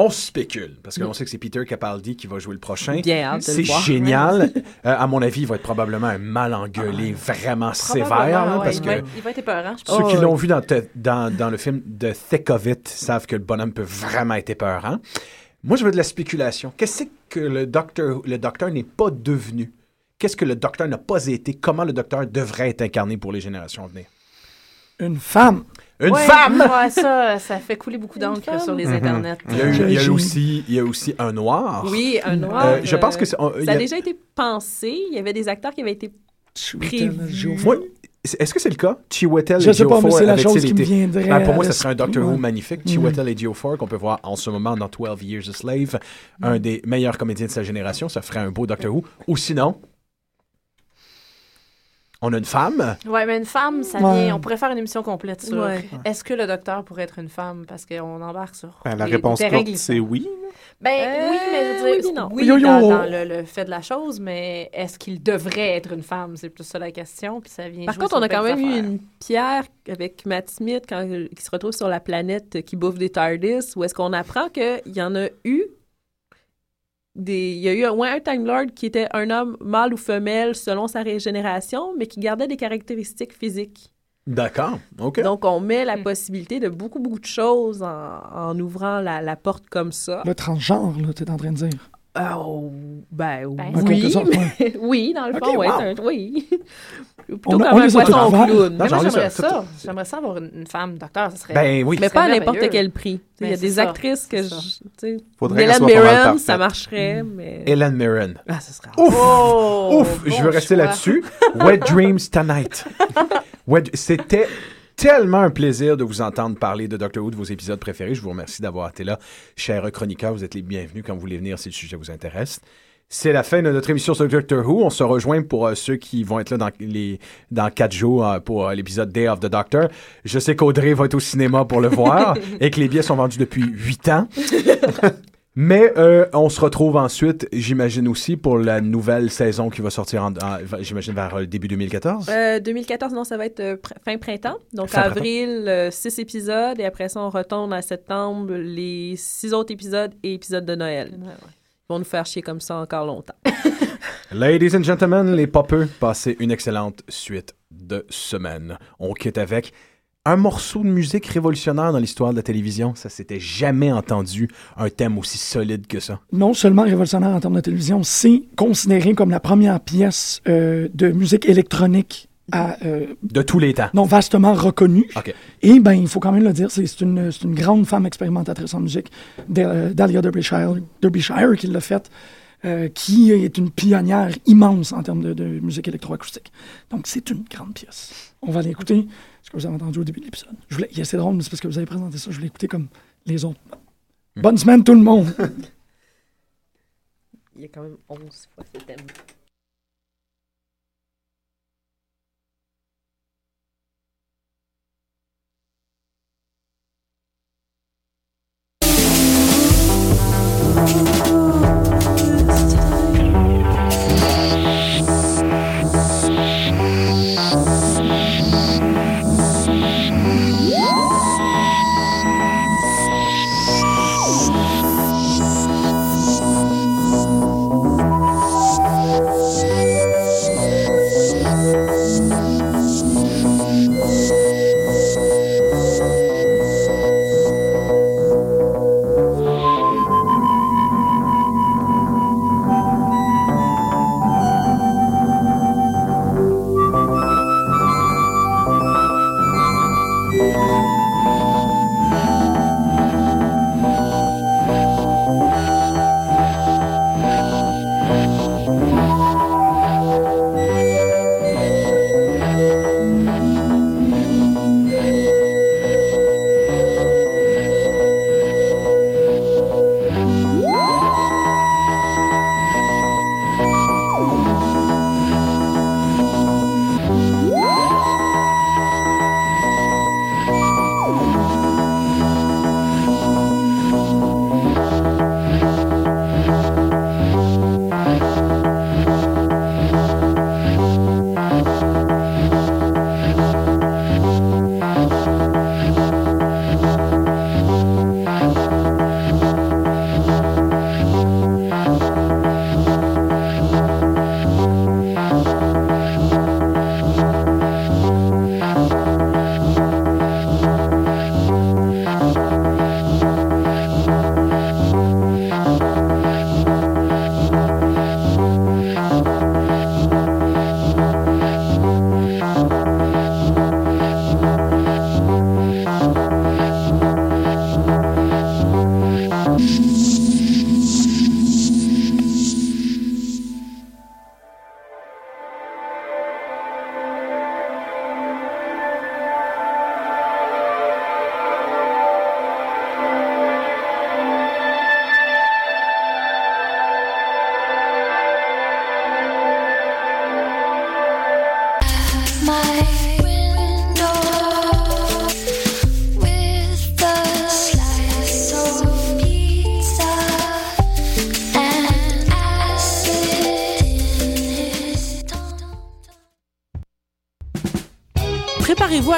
On spécule, parce qu'on sait que c'est Peter Capaldi qui va jouer le prochain. Bien C'est génial. Euh, à mon avis, il va être probablement un mal engueulé ah. vraiment sévère. parce il, que va être, il va être épeurant, je Ceux qui oh, l'ont vu dans, dans, dans, le film The Thick of It savent que le bonhomme peut vraiment être épeurant. Moi, je veux de la spéculation. Qu'est-ce que le docteur, le docteur n'est pas devenu? Qu'est-ce que le docteur n'a pas été? Comment le docteur devrait être incarné pour les générations à venir? Une femme. Une femme! ça, ça fait couler beaucoup d'encre sur les mhm. internets. Il y, a, il, y a aussi, il y a aussi un noir. Oui, un noir. Euh, je pense que ça a, déjà été pensé. Il y avait des acteurs qui avaient été prévus. Est-ce que c'est le cas? Chiwetel et Geoffrey c'est la chose qui me viendrait ben, Pour moi, ce serait un Doctor Who magnifique. Mm. Chiwetel et Geoffrey, qu'on peut voir en ce moment dans 12 Years a Slave, un mm. des meilleurs comédiens de sa génération. Ça ferait un beau Doctor Who. Ou sinon, on a une femme. Oui, mais une femme, ça vient. On pourrait faire une émission complète sur est-ce que le docteur pourrait être une femme? Parce qu'on embarque sur. Ben, la réponse courte, c'est oui. Ben oui, mais je veux dire, oui, oui, dans, le, fait de la chose, mais est-ce qu'il devrait être une femme? C'est plus ça la question. Puis ça vient. Par contre, on a quand même eu une pierre avec Matt Smith quand qui se retrouve sur la planète qui bouffe des TARDIS, où est-ce qu'on apprend qu'il y en a eu il y a eu un, un Time Lord qui était un homme mâle ou femelle selon sa régénération, mais qui gardait des caractéristiques physiques. D'accord, OK. Donc, on met la possibilité de beaucoup, beaucoup de choses en, ouvrant la, porte comme ça. Le transgenre, là, tu es en train de dire. Oh, ben, ben oui, oui, dans le fond, ouais, oui. Plutôt on, comme un poisson clown. moi, j'aimerais ça. J'aimerais ça avoir une femme docteur. Ça serait, ben oui. Mais pas à n'importe quel prix. Il y a ben, des actrices que je. Hélène Mirren, ça marcherait. Mais... Hélène Mirren. Ah, ça serait. Ouf! Oh, Ouf! je veux rester là-dessus. Wet Dreams Tonight. C'était tellement un plaisir de vous entendre parler de Doctor Who, de vos épisodes préférés. Je vous remercie d'avoir été là. Chers chroniqueurs, vous êtes les bienvenus quand vous voulez venir si le sujet vous intéresse. C'est la fin de notre émission sur Doctor Who. On se rejoint pour euh, ceux qui vont être là dans les dans quatre jours euh, pour euh, l'épisode Day of the Doctor. Je sais qu'Audrey va être au cinéma pour le voir et que les billets sont vendus depuis huit ans. Mais on se retrouve ensuite, j'imagine aussi, pour la nouvelle saison qui va sortir, en, j'imagine, vers le début 2014. 2014, non, ça va être fin printemps. Donc, avril, six épisodes. Et après ça, on retourne à septembre, les six autres épisodes et épisodes de Noël vont nous faire chier comme ça encore longtemps. Ladies and gentlemen, les popeux, passez une excellente suite de semaine. On quitte avec un morceau de musique révolutionnaire dans l'histoire de la télévision. Ça s'était jamais entendu un thème aussi solide que ça. Non seulement révolutionnaire en termes de télévision, c'est considéré comme la première pièce euh, de musique électronique euh, de tous les temps. Non, vastement reconnue. Et ben, il faut quand même le dire, c'est une, une, grande femme expérimentatrice en musique, Dahlia Derbyshire, Derbyshire qui l'a faite, euh, qui est une pionnière immense en termes de, musique électroacoustique. Donc, c'est une grande pièce. On va l'écouter, ce que vous avez entendu au début de l'épisode. Il y C'est drôle, mais c'est parce que vous avez présenté ça, je voulais écouté comme les autres. Hmm. Bonne semaine, tout le monde! Il y a quand même 11 fois ce thème.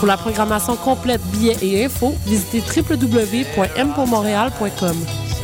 Pour la programmation complète, billets et infos, visitez www.mpourmontréal.com.